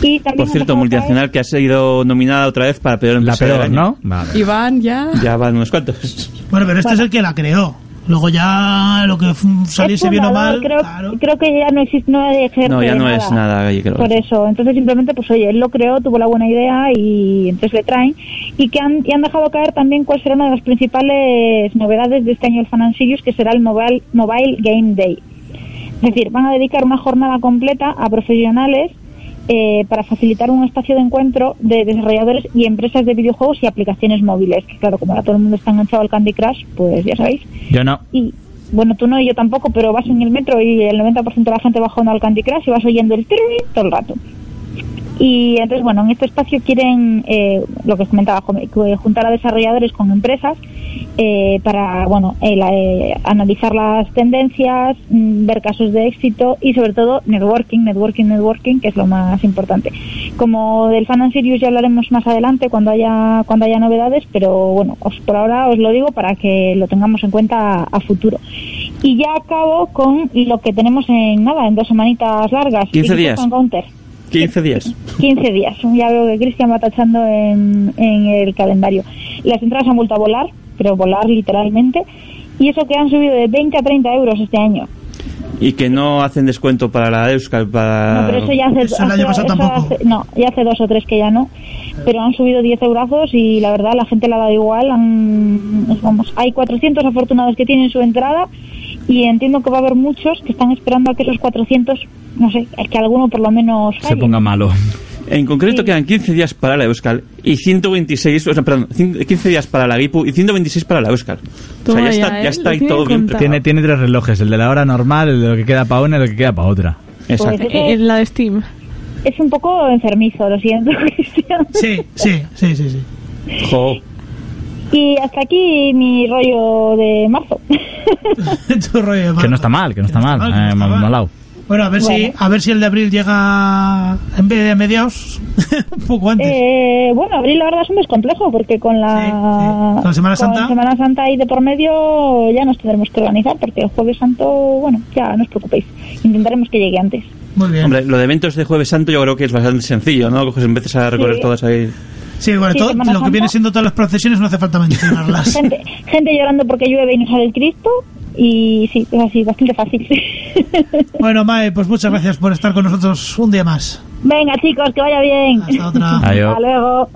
Y también Por cierto, caer- multinacional que ha sido nominada otra vez para peor La empresa del peor, año. ¿no? Vale. Iván, ya. Ya van unos cuantos. Bueno, pero este es el que la creó. Luego ya lo que saliese bien o mal. creo, claro. creo que ya no existe, no ejerce No, ya no es nada allí, creo. Por eso, entonces simplemente, pues oye, él lo creó, tuvo la buena idea y entonces le traen. Y que han, y han dejado caer también cuál será una de las principales novedades de este año el Fan and Sirius, que será el Mobile, Mobile Game Day. Es decir, van a dedicar una jornada completa a profesionales eh, para facilitar un espacio de encuentro de desarrolladores y empresas de videojuegos y aplicaciones móviles. Que claro, como ahora todo el mundo está enganchado al Candy Crush, pues ya sabéis. Yo no. Y bueno, tú no y yo tampoco, pero vas en el metro y el 90% de la gente va jugando al Candy Crush y vas oyendo el tirri todo el rato. Y entonces, bueno, en este espacio quieren, eh, lo que os comentaba, juntar a desarrolladores con empresas eh, para, bueno, eh, la- eh, analizar las tendencias, mm, ver casos de éxito y sobre todo networking, networking, networking, que es lo más importante. Como del Fan and Sirius ya hablaremos más adelante cuando haya cuando haya novedades, pero bueno, os, por ahora os lo digo para que lo tengamos en cuenta a, a futuro. Y ya acabo con lo que tenemos en nada, en dos semanitas largas. 15 Equipos días. Counter. 15 días. 15 días. Ya veo que Cristian va tachando en, en el calendario. Las entradas han vuelto a volar, pero volar literalmente. Y eso que han subido de 20 a 30 euros este año. Y que no hacen descuento para la Euskal, para... No, pero eso ya hace, Eso el hace- año pasado eso hace- no, ya hace dos o tres que ya no. Pero han subido 10 eurazos y la verdad la gente la ha dado igual. Han, vamos, hay 400 afortunados que tienen su entrada y entiendo que va a haber muchos que están esperando a que esos 400, no sé, que alguno por lo menos Se falle. ponga malo. En concreto quedan 15 días para la Euskal y 126, o sea, perdón, cin- 15 días para la Gipu y 126 para la Euskal. O sea, ya ya, está, ¿eh? ya está ahí todo bien. Tiene, tiene tres relojes, el de la hora normal, el de lo que queda para una y lo que queda para otra. Exacto. Pues eso Eh, la de Steam. es un poco enfermizo, lo siento, Cristian. Sí, sí, sí, sí. sí. Jo. Y hasta aquí mi rollo de marzo. Tu rollo de Que marzo. no está mal, que no está Que no mal. está mal, que eh, no está mal. malao. Bueno, a ver si Bueno. a ver si el de abril llega en vez de a mediados un poco antes. Eh, bueno, abril la verdad es un mes complejo porque con la, Sí, sí. Con Semana Santa. Semana Santa ahí de por medio ya nos tendremos que organizar porque el Jueves Santo, bueno, ya no os preocupéis, intentaremos que llegue antes. Muy bien. Hombre, lo de eventos de Jueves Santo yo creo que es bastante sencillo, ¿no? Coges, empiezas a recorrer Sí. todas ahí. Sí, bueno, sí, todo- lo que viene siendo todas las procesiones no hace falta mencionarlas. Gente, gente llorando porque llueve y no sale el Cristo y sí, es así, bastante fácil. bueno, Mae, pues muchas gracias por estar con nosotros un día más. Venga chicos, que vaya bien. Hasta otra. Adiós. Hasta luego.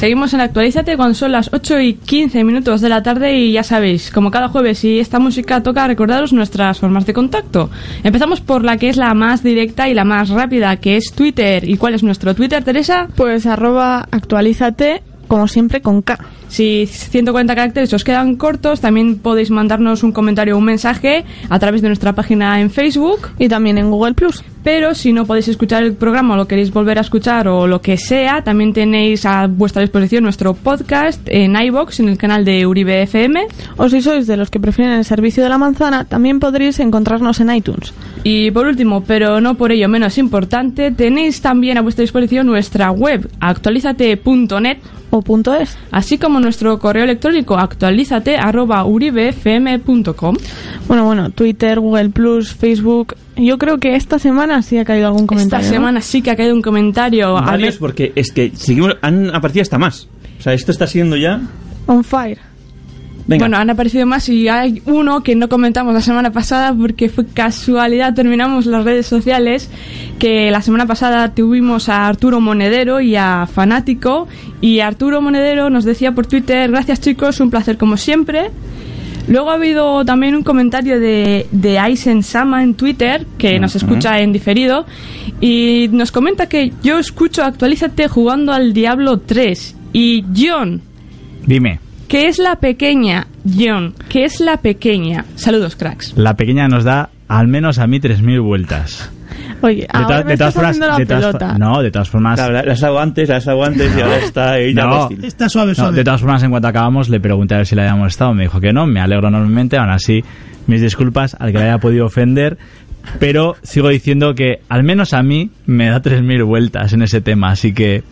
Seguimos en Actualízate cuando son las 8 y 15 minutos de la tarde y ya sabéis, como cada jueves y esta música toca recordaros nuestras formas de contacto. Empezamos por la que es la más directa y la más rápida, que es Twitter. ¿Y cuál es nuestro Twitter, Teresa? Pues arroba actualízate, como siempre, con K. Si 140 caracteres os quedan cortos, también podéis mandarnos un comentario o un mensaje a través de nuestra página en Facebook. Y también en Google Plus. Pero si no podéis escuchar el programa o lo queréis volver a escuchar o lo que sea, también tenéis a vuestra disposición nuestro podcast en iBox en el canal de Uribe FM. O si sois de los que prefieren el servicio de la manzana, también podréis encontrarnos en iTunes. Y por último, pero no por ello menos importante, tenéis también a vuestra disposición nuestra web actualizate.net o punto .es. así como nuestro correo electrónico actualizate@uribefm.com. Bueno, bueno, Twitter, Google Plus, Facebook. Yo creo que esta semana sí ha caído algún Esta comentario. ¿no? semana sí que ha caído un comentario. Varios, porque es que seguimos, han aparecido hasta más. O sea, esto está siendo ya. On fire. Venga. Bueno, han aparecido más y hay uno que no comentamos la semana pasada porque fue casualidad, terminamos las redes sociales, que la semana pasada tuvimos a Arturo Monedero y a Fanático y Arturo Monedero nos decía por Twitter, gracias chicos, un placer como siempre. Luego ha habido también un comentario de, de Aizen Sama en Twitter, que nos escucha en diferido, y nos comenta que yo escucho Actualízate jugando al Diablo 3. Y John, Dime, ¿Qué es la pequeña, John? ¿Qué es la pequeña? Saludos, cracks. la pequeña nos da al menos a mí 3.000 vueltas. Oye, ahora me estás haciendo la de todas pelota. no, de todas formas. Claro, la- las hago antes, las hago antes y ahora está ahí No. Está suave, No, suave. de todas formas, en cuanto acabamos, le pregunté a ver si le había molestado. Me dijo que no, me alegro enormemente. Aún así, mis disculpas al que le haya podido ofender. Pero sigo diciendo que al menos a mí me da 3.000 vueltas en ese tema. Así que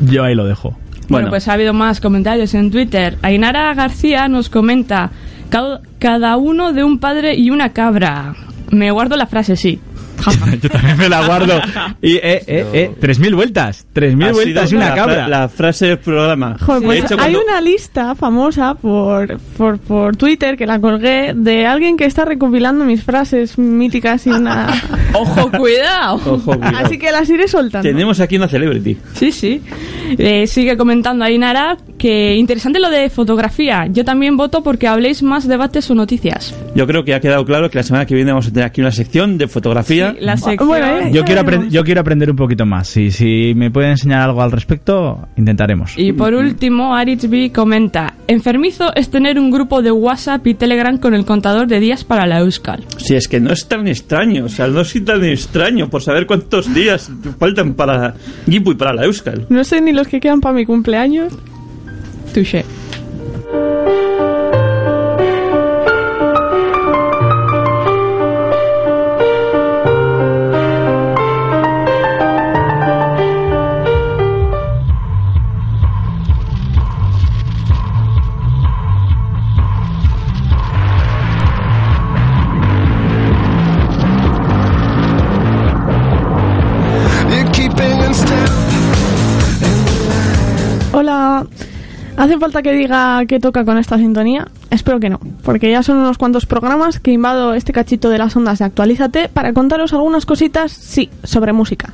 yo ahí lo dejo. Bueno, pues ha habido más comentarios en Twitter. Ainara García nos comenta, "Cada- cada uno de un padre y una cabra. Me guardo la frase, sí. yo también me la guardo. Y, eh, eh, eh, 3.000 vueltas. 3.000 Ha vueltas y una la, cabra. fra- La frase del programa. Joder, pues hecho, hay cuando- una lista famosa por, por, por Twitter que la colgué de alguien que está recopilando mis frases míticas y una... ¡Ojo, cuidado! Ojo, cuidado. Así que las iré soltando. Tenemos aquí una celebrity. Sí, sí. Eh, sigue comentando Ainara que interesante lo de fotografía. Yo también voto porque habléis más debates o noticias. Yo creo que ha quedado claro que la semana que viene vamos a tener aquí una sección de fotografía. La sección... Bueno, eh, Yo quiero, yo quiero aprender un poquito más. Si, si me puede enseñar algo al respecto, intentaremos. Y por último, Aritzby comenta, enfermizo es tener un grupo de WhatsApp y Telegram con el contador de días para la Euskal. Si es que no es tan extraño, o sea, no es tan extraño por saber cuántos días faltan para Gipu y para la Euskal. No sé ni los que quedan para mi cumpleaños. Touché. ¿Hace falta que diga qué toca con esta sintonía? Espero que no, porque ya son unos cuantos programas que invado este cachito de las ondas de Actualízate para contaros algunas cositas, sí, sobre música.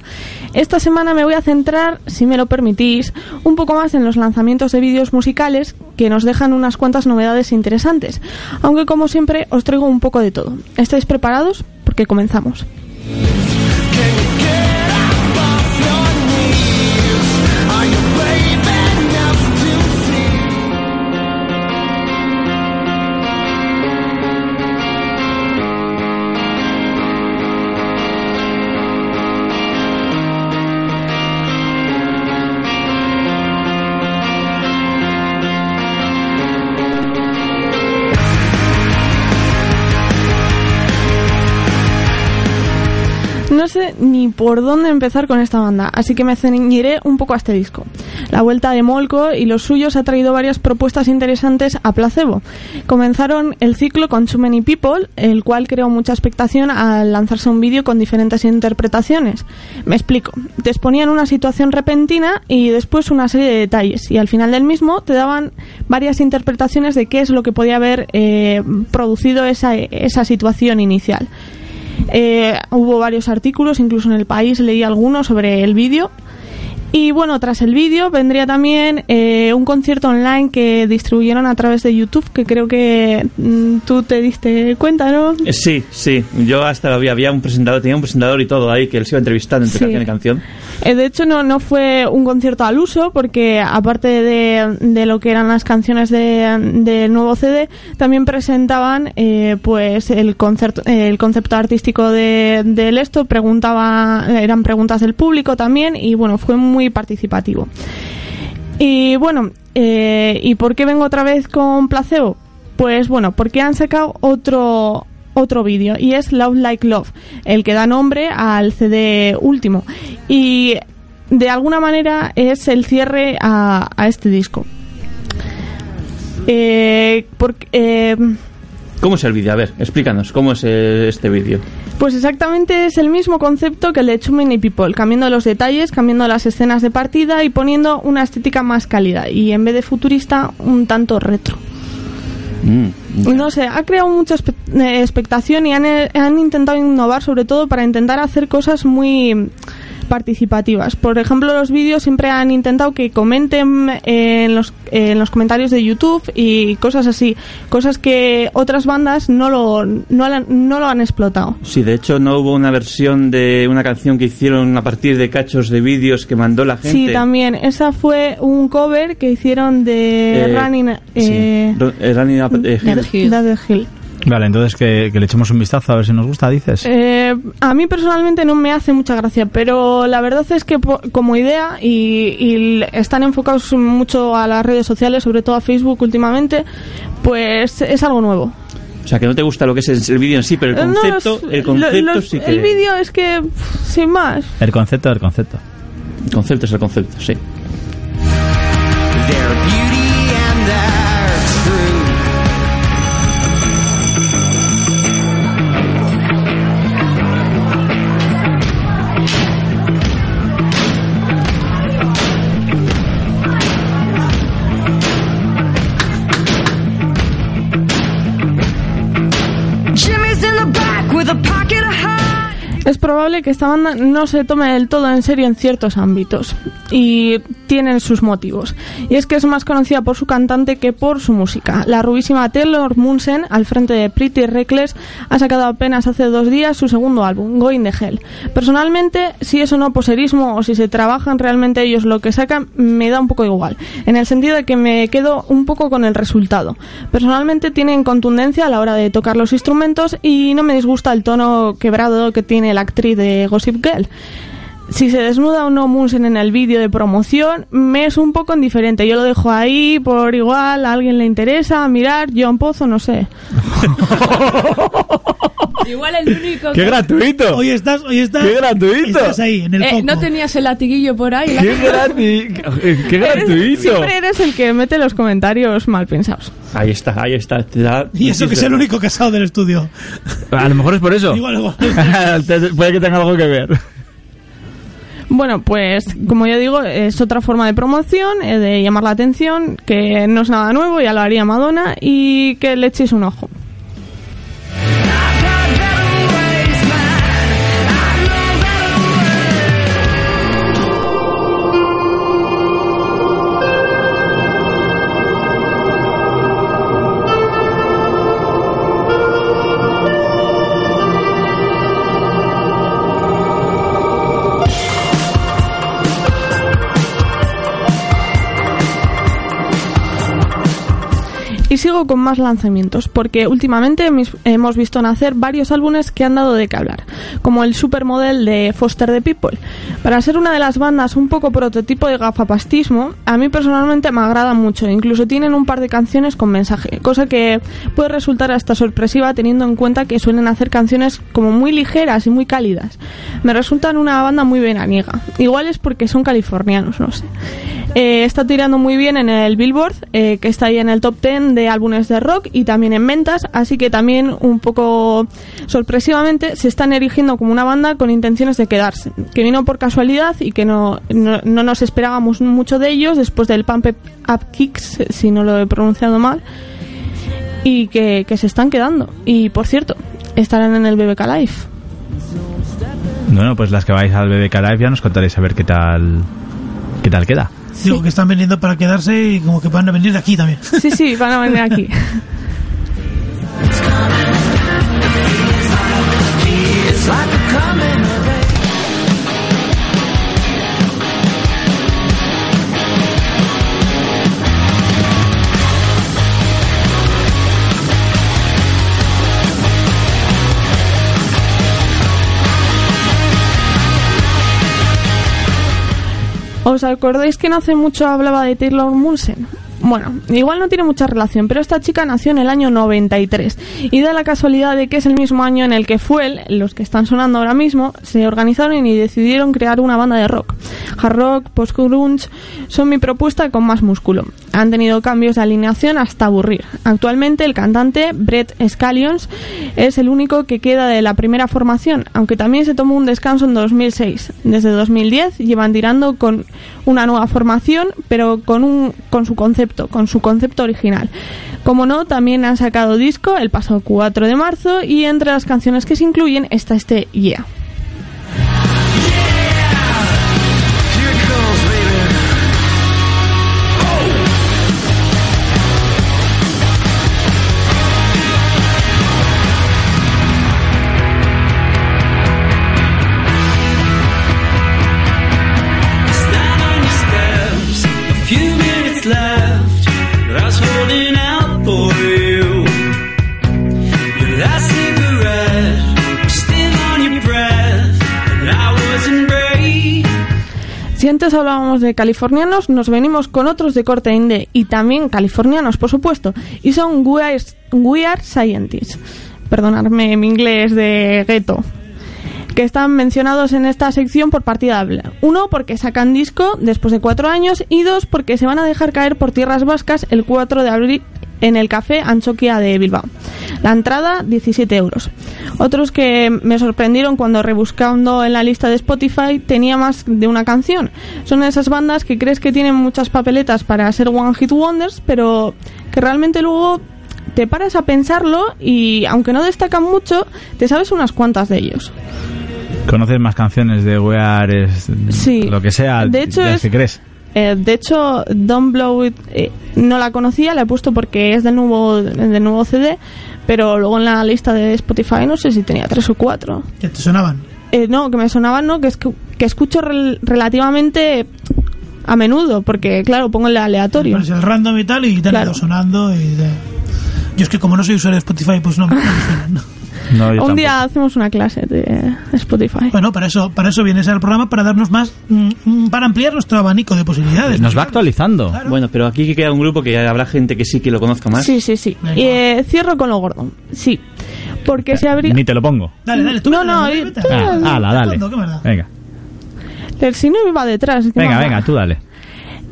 Esta semana me voy a centrar, si me lo permitís, un poco más en los lanzamientos de vídeos musicales que nos dejan unas cuantas novedades interesantes, aunque como siempre os traigo un poco de todo. ¿Estáis preparados? Porque comenzamos. Ni por dónde empezar con esta banda, así que me ceñiré un poco a este disco. La vuelta de Molko y los suyos ha traído varias propuestas interesantes a Placebo. Comenzaron el ciclo con Too Many People, el cual creó mucha expectación al lanzarse un vídeo con diferentes interpretaciones. Me explico. Te exponían una situación repentina y después una serie de detalles, y al final del mismo te daban varias interpretaciones de qué es lo que podía haber eh, producido esa, esa situación inicial. Eh, hubo varios artículos, incluso en el país leí algunos sobre el vídeo. Y bueno, tras el vídeo vendría también eh, un concierto online que distribuyeron a través de YouTube, que creo que mm, tú te diste cuenta, ¿no? Eh, Sí, sí. Yo hasta había, había un presentador, tenía un presentador y todo ahí que él se iba entrevistando entre Sí. canción y canción. Eh, de hecho, no, no fue un concierto al uso, porque aparte de, de lo que eran las canciones de- del nuevo CD, también presentaban eh, pues el concepto, el concepto artístico de, del esto, preguntaba, eran preguntas del público también, y bueno, fue muy participativo. Y bueno, eh, ¿y por qué vengo otra vez con Placebo? Pues bueno, porque han sacado otro otro vídeo y es Love Like Love, el que da nombre al CD último y de alguna manera es el cierre a, a este disco. Eh, porque, eh, ¿Cómo es el vídeo? A ver, explícanos, ¿cómo es eh, este vídeo? Pues exactamente es el mismo concepto que el de Too Many People, cambiando los detalles, cambiando las escenas de partida y poniendo una estética más cálida y en vez de futurista un tanto retro. Mm, No sé, ha creado mucha eh, expectación y han, eh, han intentado innovar sobre todo para intentar hacer cosas muy participativas. Por ejemplo, los vídeos siempre han intentado que comenten en los, en los comentarios de YouTube y cosas así, cosas que otras bandas no lo, no, lo han explotado. Sí, de hecho no hubo una versión de una canción que hicieron a partir de cachos de vídeos que mandó la gente. Sí, también. Esa fue un cover que hicieron de Eh, Running sí, eh, eh, Running Up, eh, Hill. Vale, entonces que, que le echemos un vistazo a ver si nos gusta, dices. Eh, a mí personalmente no me hace mucha gracia, pero la verdad es que po- como idea y, están enfocados mucho a las redes sociales, sobre todo a Facebook últimamente, pues es algo nuevo. O sea, que no te gusta lo que es el vídeo en sí, pero el no, concepto, los- el concepto los- sí que... El vídeo es que, pff, sin más. El concepto del concepto. El concepto es el concepto, sí. Es probable que esta banda no se tome del todo en serio en ciertos ámbitos y tienen sus motivos. Y es que es más conocida por su cantante que por su música. La rubísima Taylor Munsen, al frente de Pretty Reckless, ha sacado apenas hace dos días su segundo álbum, Going the Hell. Personalmente, si es o no poserismo o si se trabajan realmente ellos lo que sacan, me da un poco igual. En el sentido de que me quedo un poco con el resultado. Personalmente tienen contundencia a la hora de tocar los instrumentos y no me disgusta el tono quebrado que tiene la actriz de Gossip Girl. Si se desnuda o no Munsen en el vídeo de promoción, me es un poco indiferente. Yo lo dejo ahí por igual, a alguien le interesa, mirar, John Pozo, no sé. Igual el único ¡Qué que- gratuito! Hoy estás, hoy estás. ¡Qué gratuito! Estás ahí, en el Eh, foco. no tenías el latiguillo por ahí. ¡Qué, grati- ¡Qué Eres- gratuito! siempre eres el que mete los comentarios mal pensados. Ahí está, ahí está. da- Y eso que es el único casado del estudio. A lo mejor es por eso. Igual, igual. Puede que tenga algo que ver. Bueno, pues como ya digo, es otra forma de promoción, eh, de llamar la atención, que no es nada nuevo, ya lo haría Madonna, y que le echéis un ojo. Sigo con más lanzamientos, porque últimamente hemos visto nacer varios álbumes que han dado de qué hablar, como el Supermodel de Foster the People. Para ser una de las bandas un poco prototipo de gafapastismo, a mí personalmente me agrada mucho, incluso tienen un par de canciones con mensaje, cosa que puede resultar hasta sorpresiva teniendo en cuenta que suelen hacer canciones como muy ligeras y muy cálidas. Me resultan una banda muy veraniega, igual es porque son californianos, no sé. Eh, está tirando muy bien en el Billboard, eh, que está ahí en el top 10 de álbumes de rock y también en ventas, así que también un poco sorpresivamente se están erigiendo como una banda con intenciones de quedarse, que vino por casualidad y que no, no, no nos esperábamos mucho de ellos después del Pump Up Kicks, si no lo he pronunciado mal, y que, que se están quedando. Y por cierto, estarán en el BBK Live. Bueno, pues las que vais al BBK Live ya nos contaréis a ver qué tal qué tal queda. Digo que están veniendo para quedarse y como que van a venir de aquí también. Sí, sí, van a venir aquí. ¿Os acordáis que no hace mucho hablaba de Taylor Munsen? Bueno, igual no tiene mucha relación, pero esta chica nació en el año 93 y da la casualidad de que es el mismo año en el que Fuel, los que están sonando ahora mismo, se organizaron y decidieron crear una banda de rock. Hard rock, post-grunge son mi propuesta con más músculo. Han tenido cambios de alineación hasta aburrir. Actualmente el cantante Brett Scallions es el único que queda de la primera formación, aunque también se tomó un descanso en 2006. Desde 2010 llevan tirando con una nueva formación, pero con un con su concepto, con su concepto original. Como no, también han sacado disco el pasado 4 de marzo y entre las canciones que se incluyen está este Yeah. Antes hablábamos de californianos, nos venimos con otros de corte indie y también californianos, por supuesto, y son We Are, We Scientists. Perdonadme mi inglés de gueto. Que están mencionados en esta sección por partida doble. Uno, porque sacan disco después de cuatro años, y dos, porque se van a dejar caer por tierras vascas el 4 de abril en el café Anchoquia de Bilbao. La entrada, 17 euros. Otros que me sorprendieron cuando rebuscando en la lista de Spotify tenía más de una canción. Son esas bandas que crees que tienen muchas papeletas para ser One Hit Wonders, pero que realmente luego te paras a pensarlo y aunque no destacan mucho, te sabes unas cuantas de ellos. ¿Conoces más canciones de Wear, Sí. lo que sea, De hecho es- que crees? Eh, de hecho, Don't Blow It eh, no la conocía, la he puesto porque es del nuevo, del nuevo CD, pero luego en la lista de Spotify no sé si tenía tres o cuatro. Que te sonaban. Eh, no, que me sonaban, no, que, es que, que escucho rel- relativamente a menudo, porque claro, pongo el aleatorio. Pones el random y tal y te Claro. ido sonando. Y de- Yo es que como no soy usuario de Spotify, pues no, no me ¿no? Un día hacemos una clase de Spotify. Bueno, para eso, para eso vienes al programa, para darnos más, mm, mm, para ampliar nuestro abanico de posibilidades. Nos va actualizando. Bueno, pero aquí queda un grupo que habrá gente que sí que lo conozca más. Sí, sí, sí. Y, eh, cierro con lo gordo. Sí. Porque se abría... Ni te lo pongo. Dale, dale, tú No, vete, no, vete, eh, vete. tú- Ah, ala, dale. Venga, El si no iba detrás. ¿qué venga, venga, tú dale.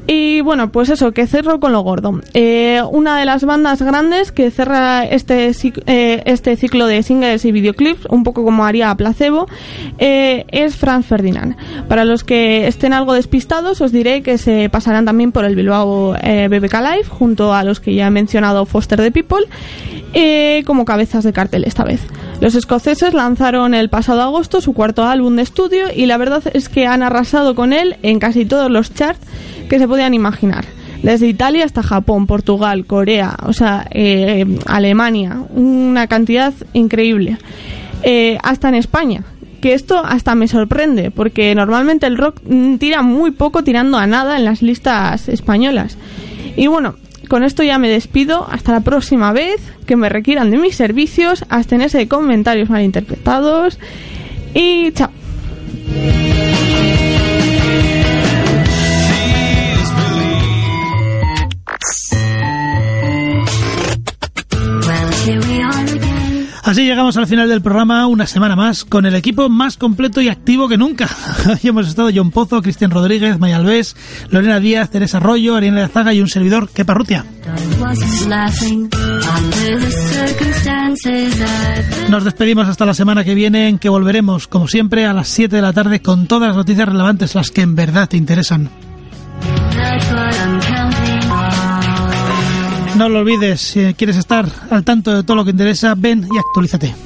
Y bueno, pues eso, que cerro con lo gordo. Eh, una de las bandas grandes que cerra este, eh, este ciclo de singles y videoclips, un poco como haría Placebo, eh, es Franz Ferdinand. Para los que estén algo despistados, os diré que se pasarán también por el Bilbao eh, BBK Live, junto a los que ya he mencionado Foster the People, eh, como cabezas de cartel esta vez. Los escoceses lanzaron el pasado agosto su cuarto álbum de estudio y la verdad es que han arrasado con él en casi todos los charts que se podían imaginar. Desde Italia hasta Japón, Portugal, Corea, o sea, eh, Alemania, una cantidad increíble. Eh, hasta en España, que esto hasta me sorprende, porque normalmente el rock tira muy poco, tirando a nada en las listas españolas. Y bueno, con esto ya me despido. Hasta la próxima vez que me requieran de mis servicios. Abstenerse de comentarios malinterpretados. Y chao. Así llegamos al final del programa, una semana más, con el equipo más completo y activo que nunca. Hoy hemos estado John Pozo, Cristian Rodríguez, Maya Alves, Lorena Díaz, Teresa Arroyo, Ariana de Zaga y un servidor, que parrutia. Nos despedimos hasta la semana que viene, en que volveremos, como siempre, a las 7 de la tarde con todas las noticias relevantes, las que en verdad te interesan. No lo olvides, si quieres estar al tanto de todo lo que interesa, ven y actualízate.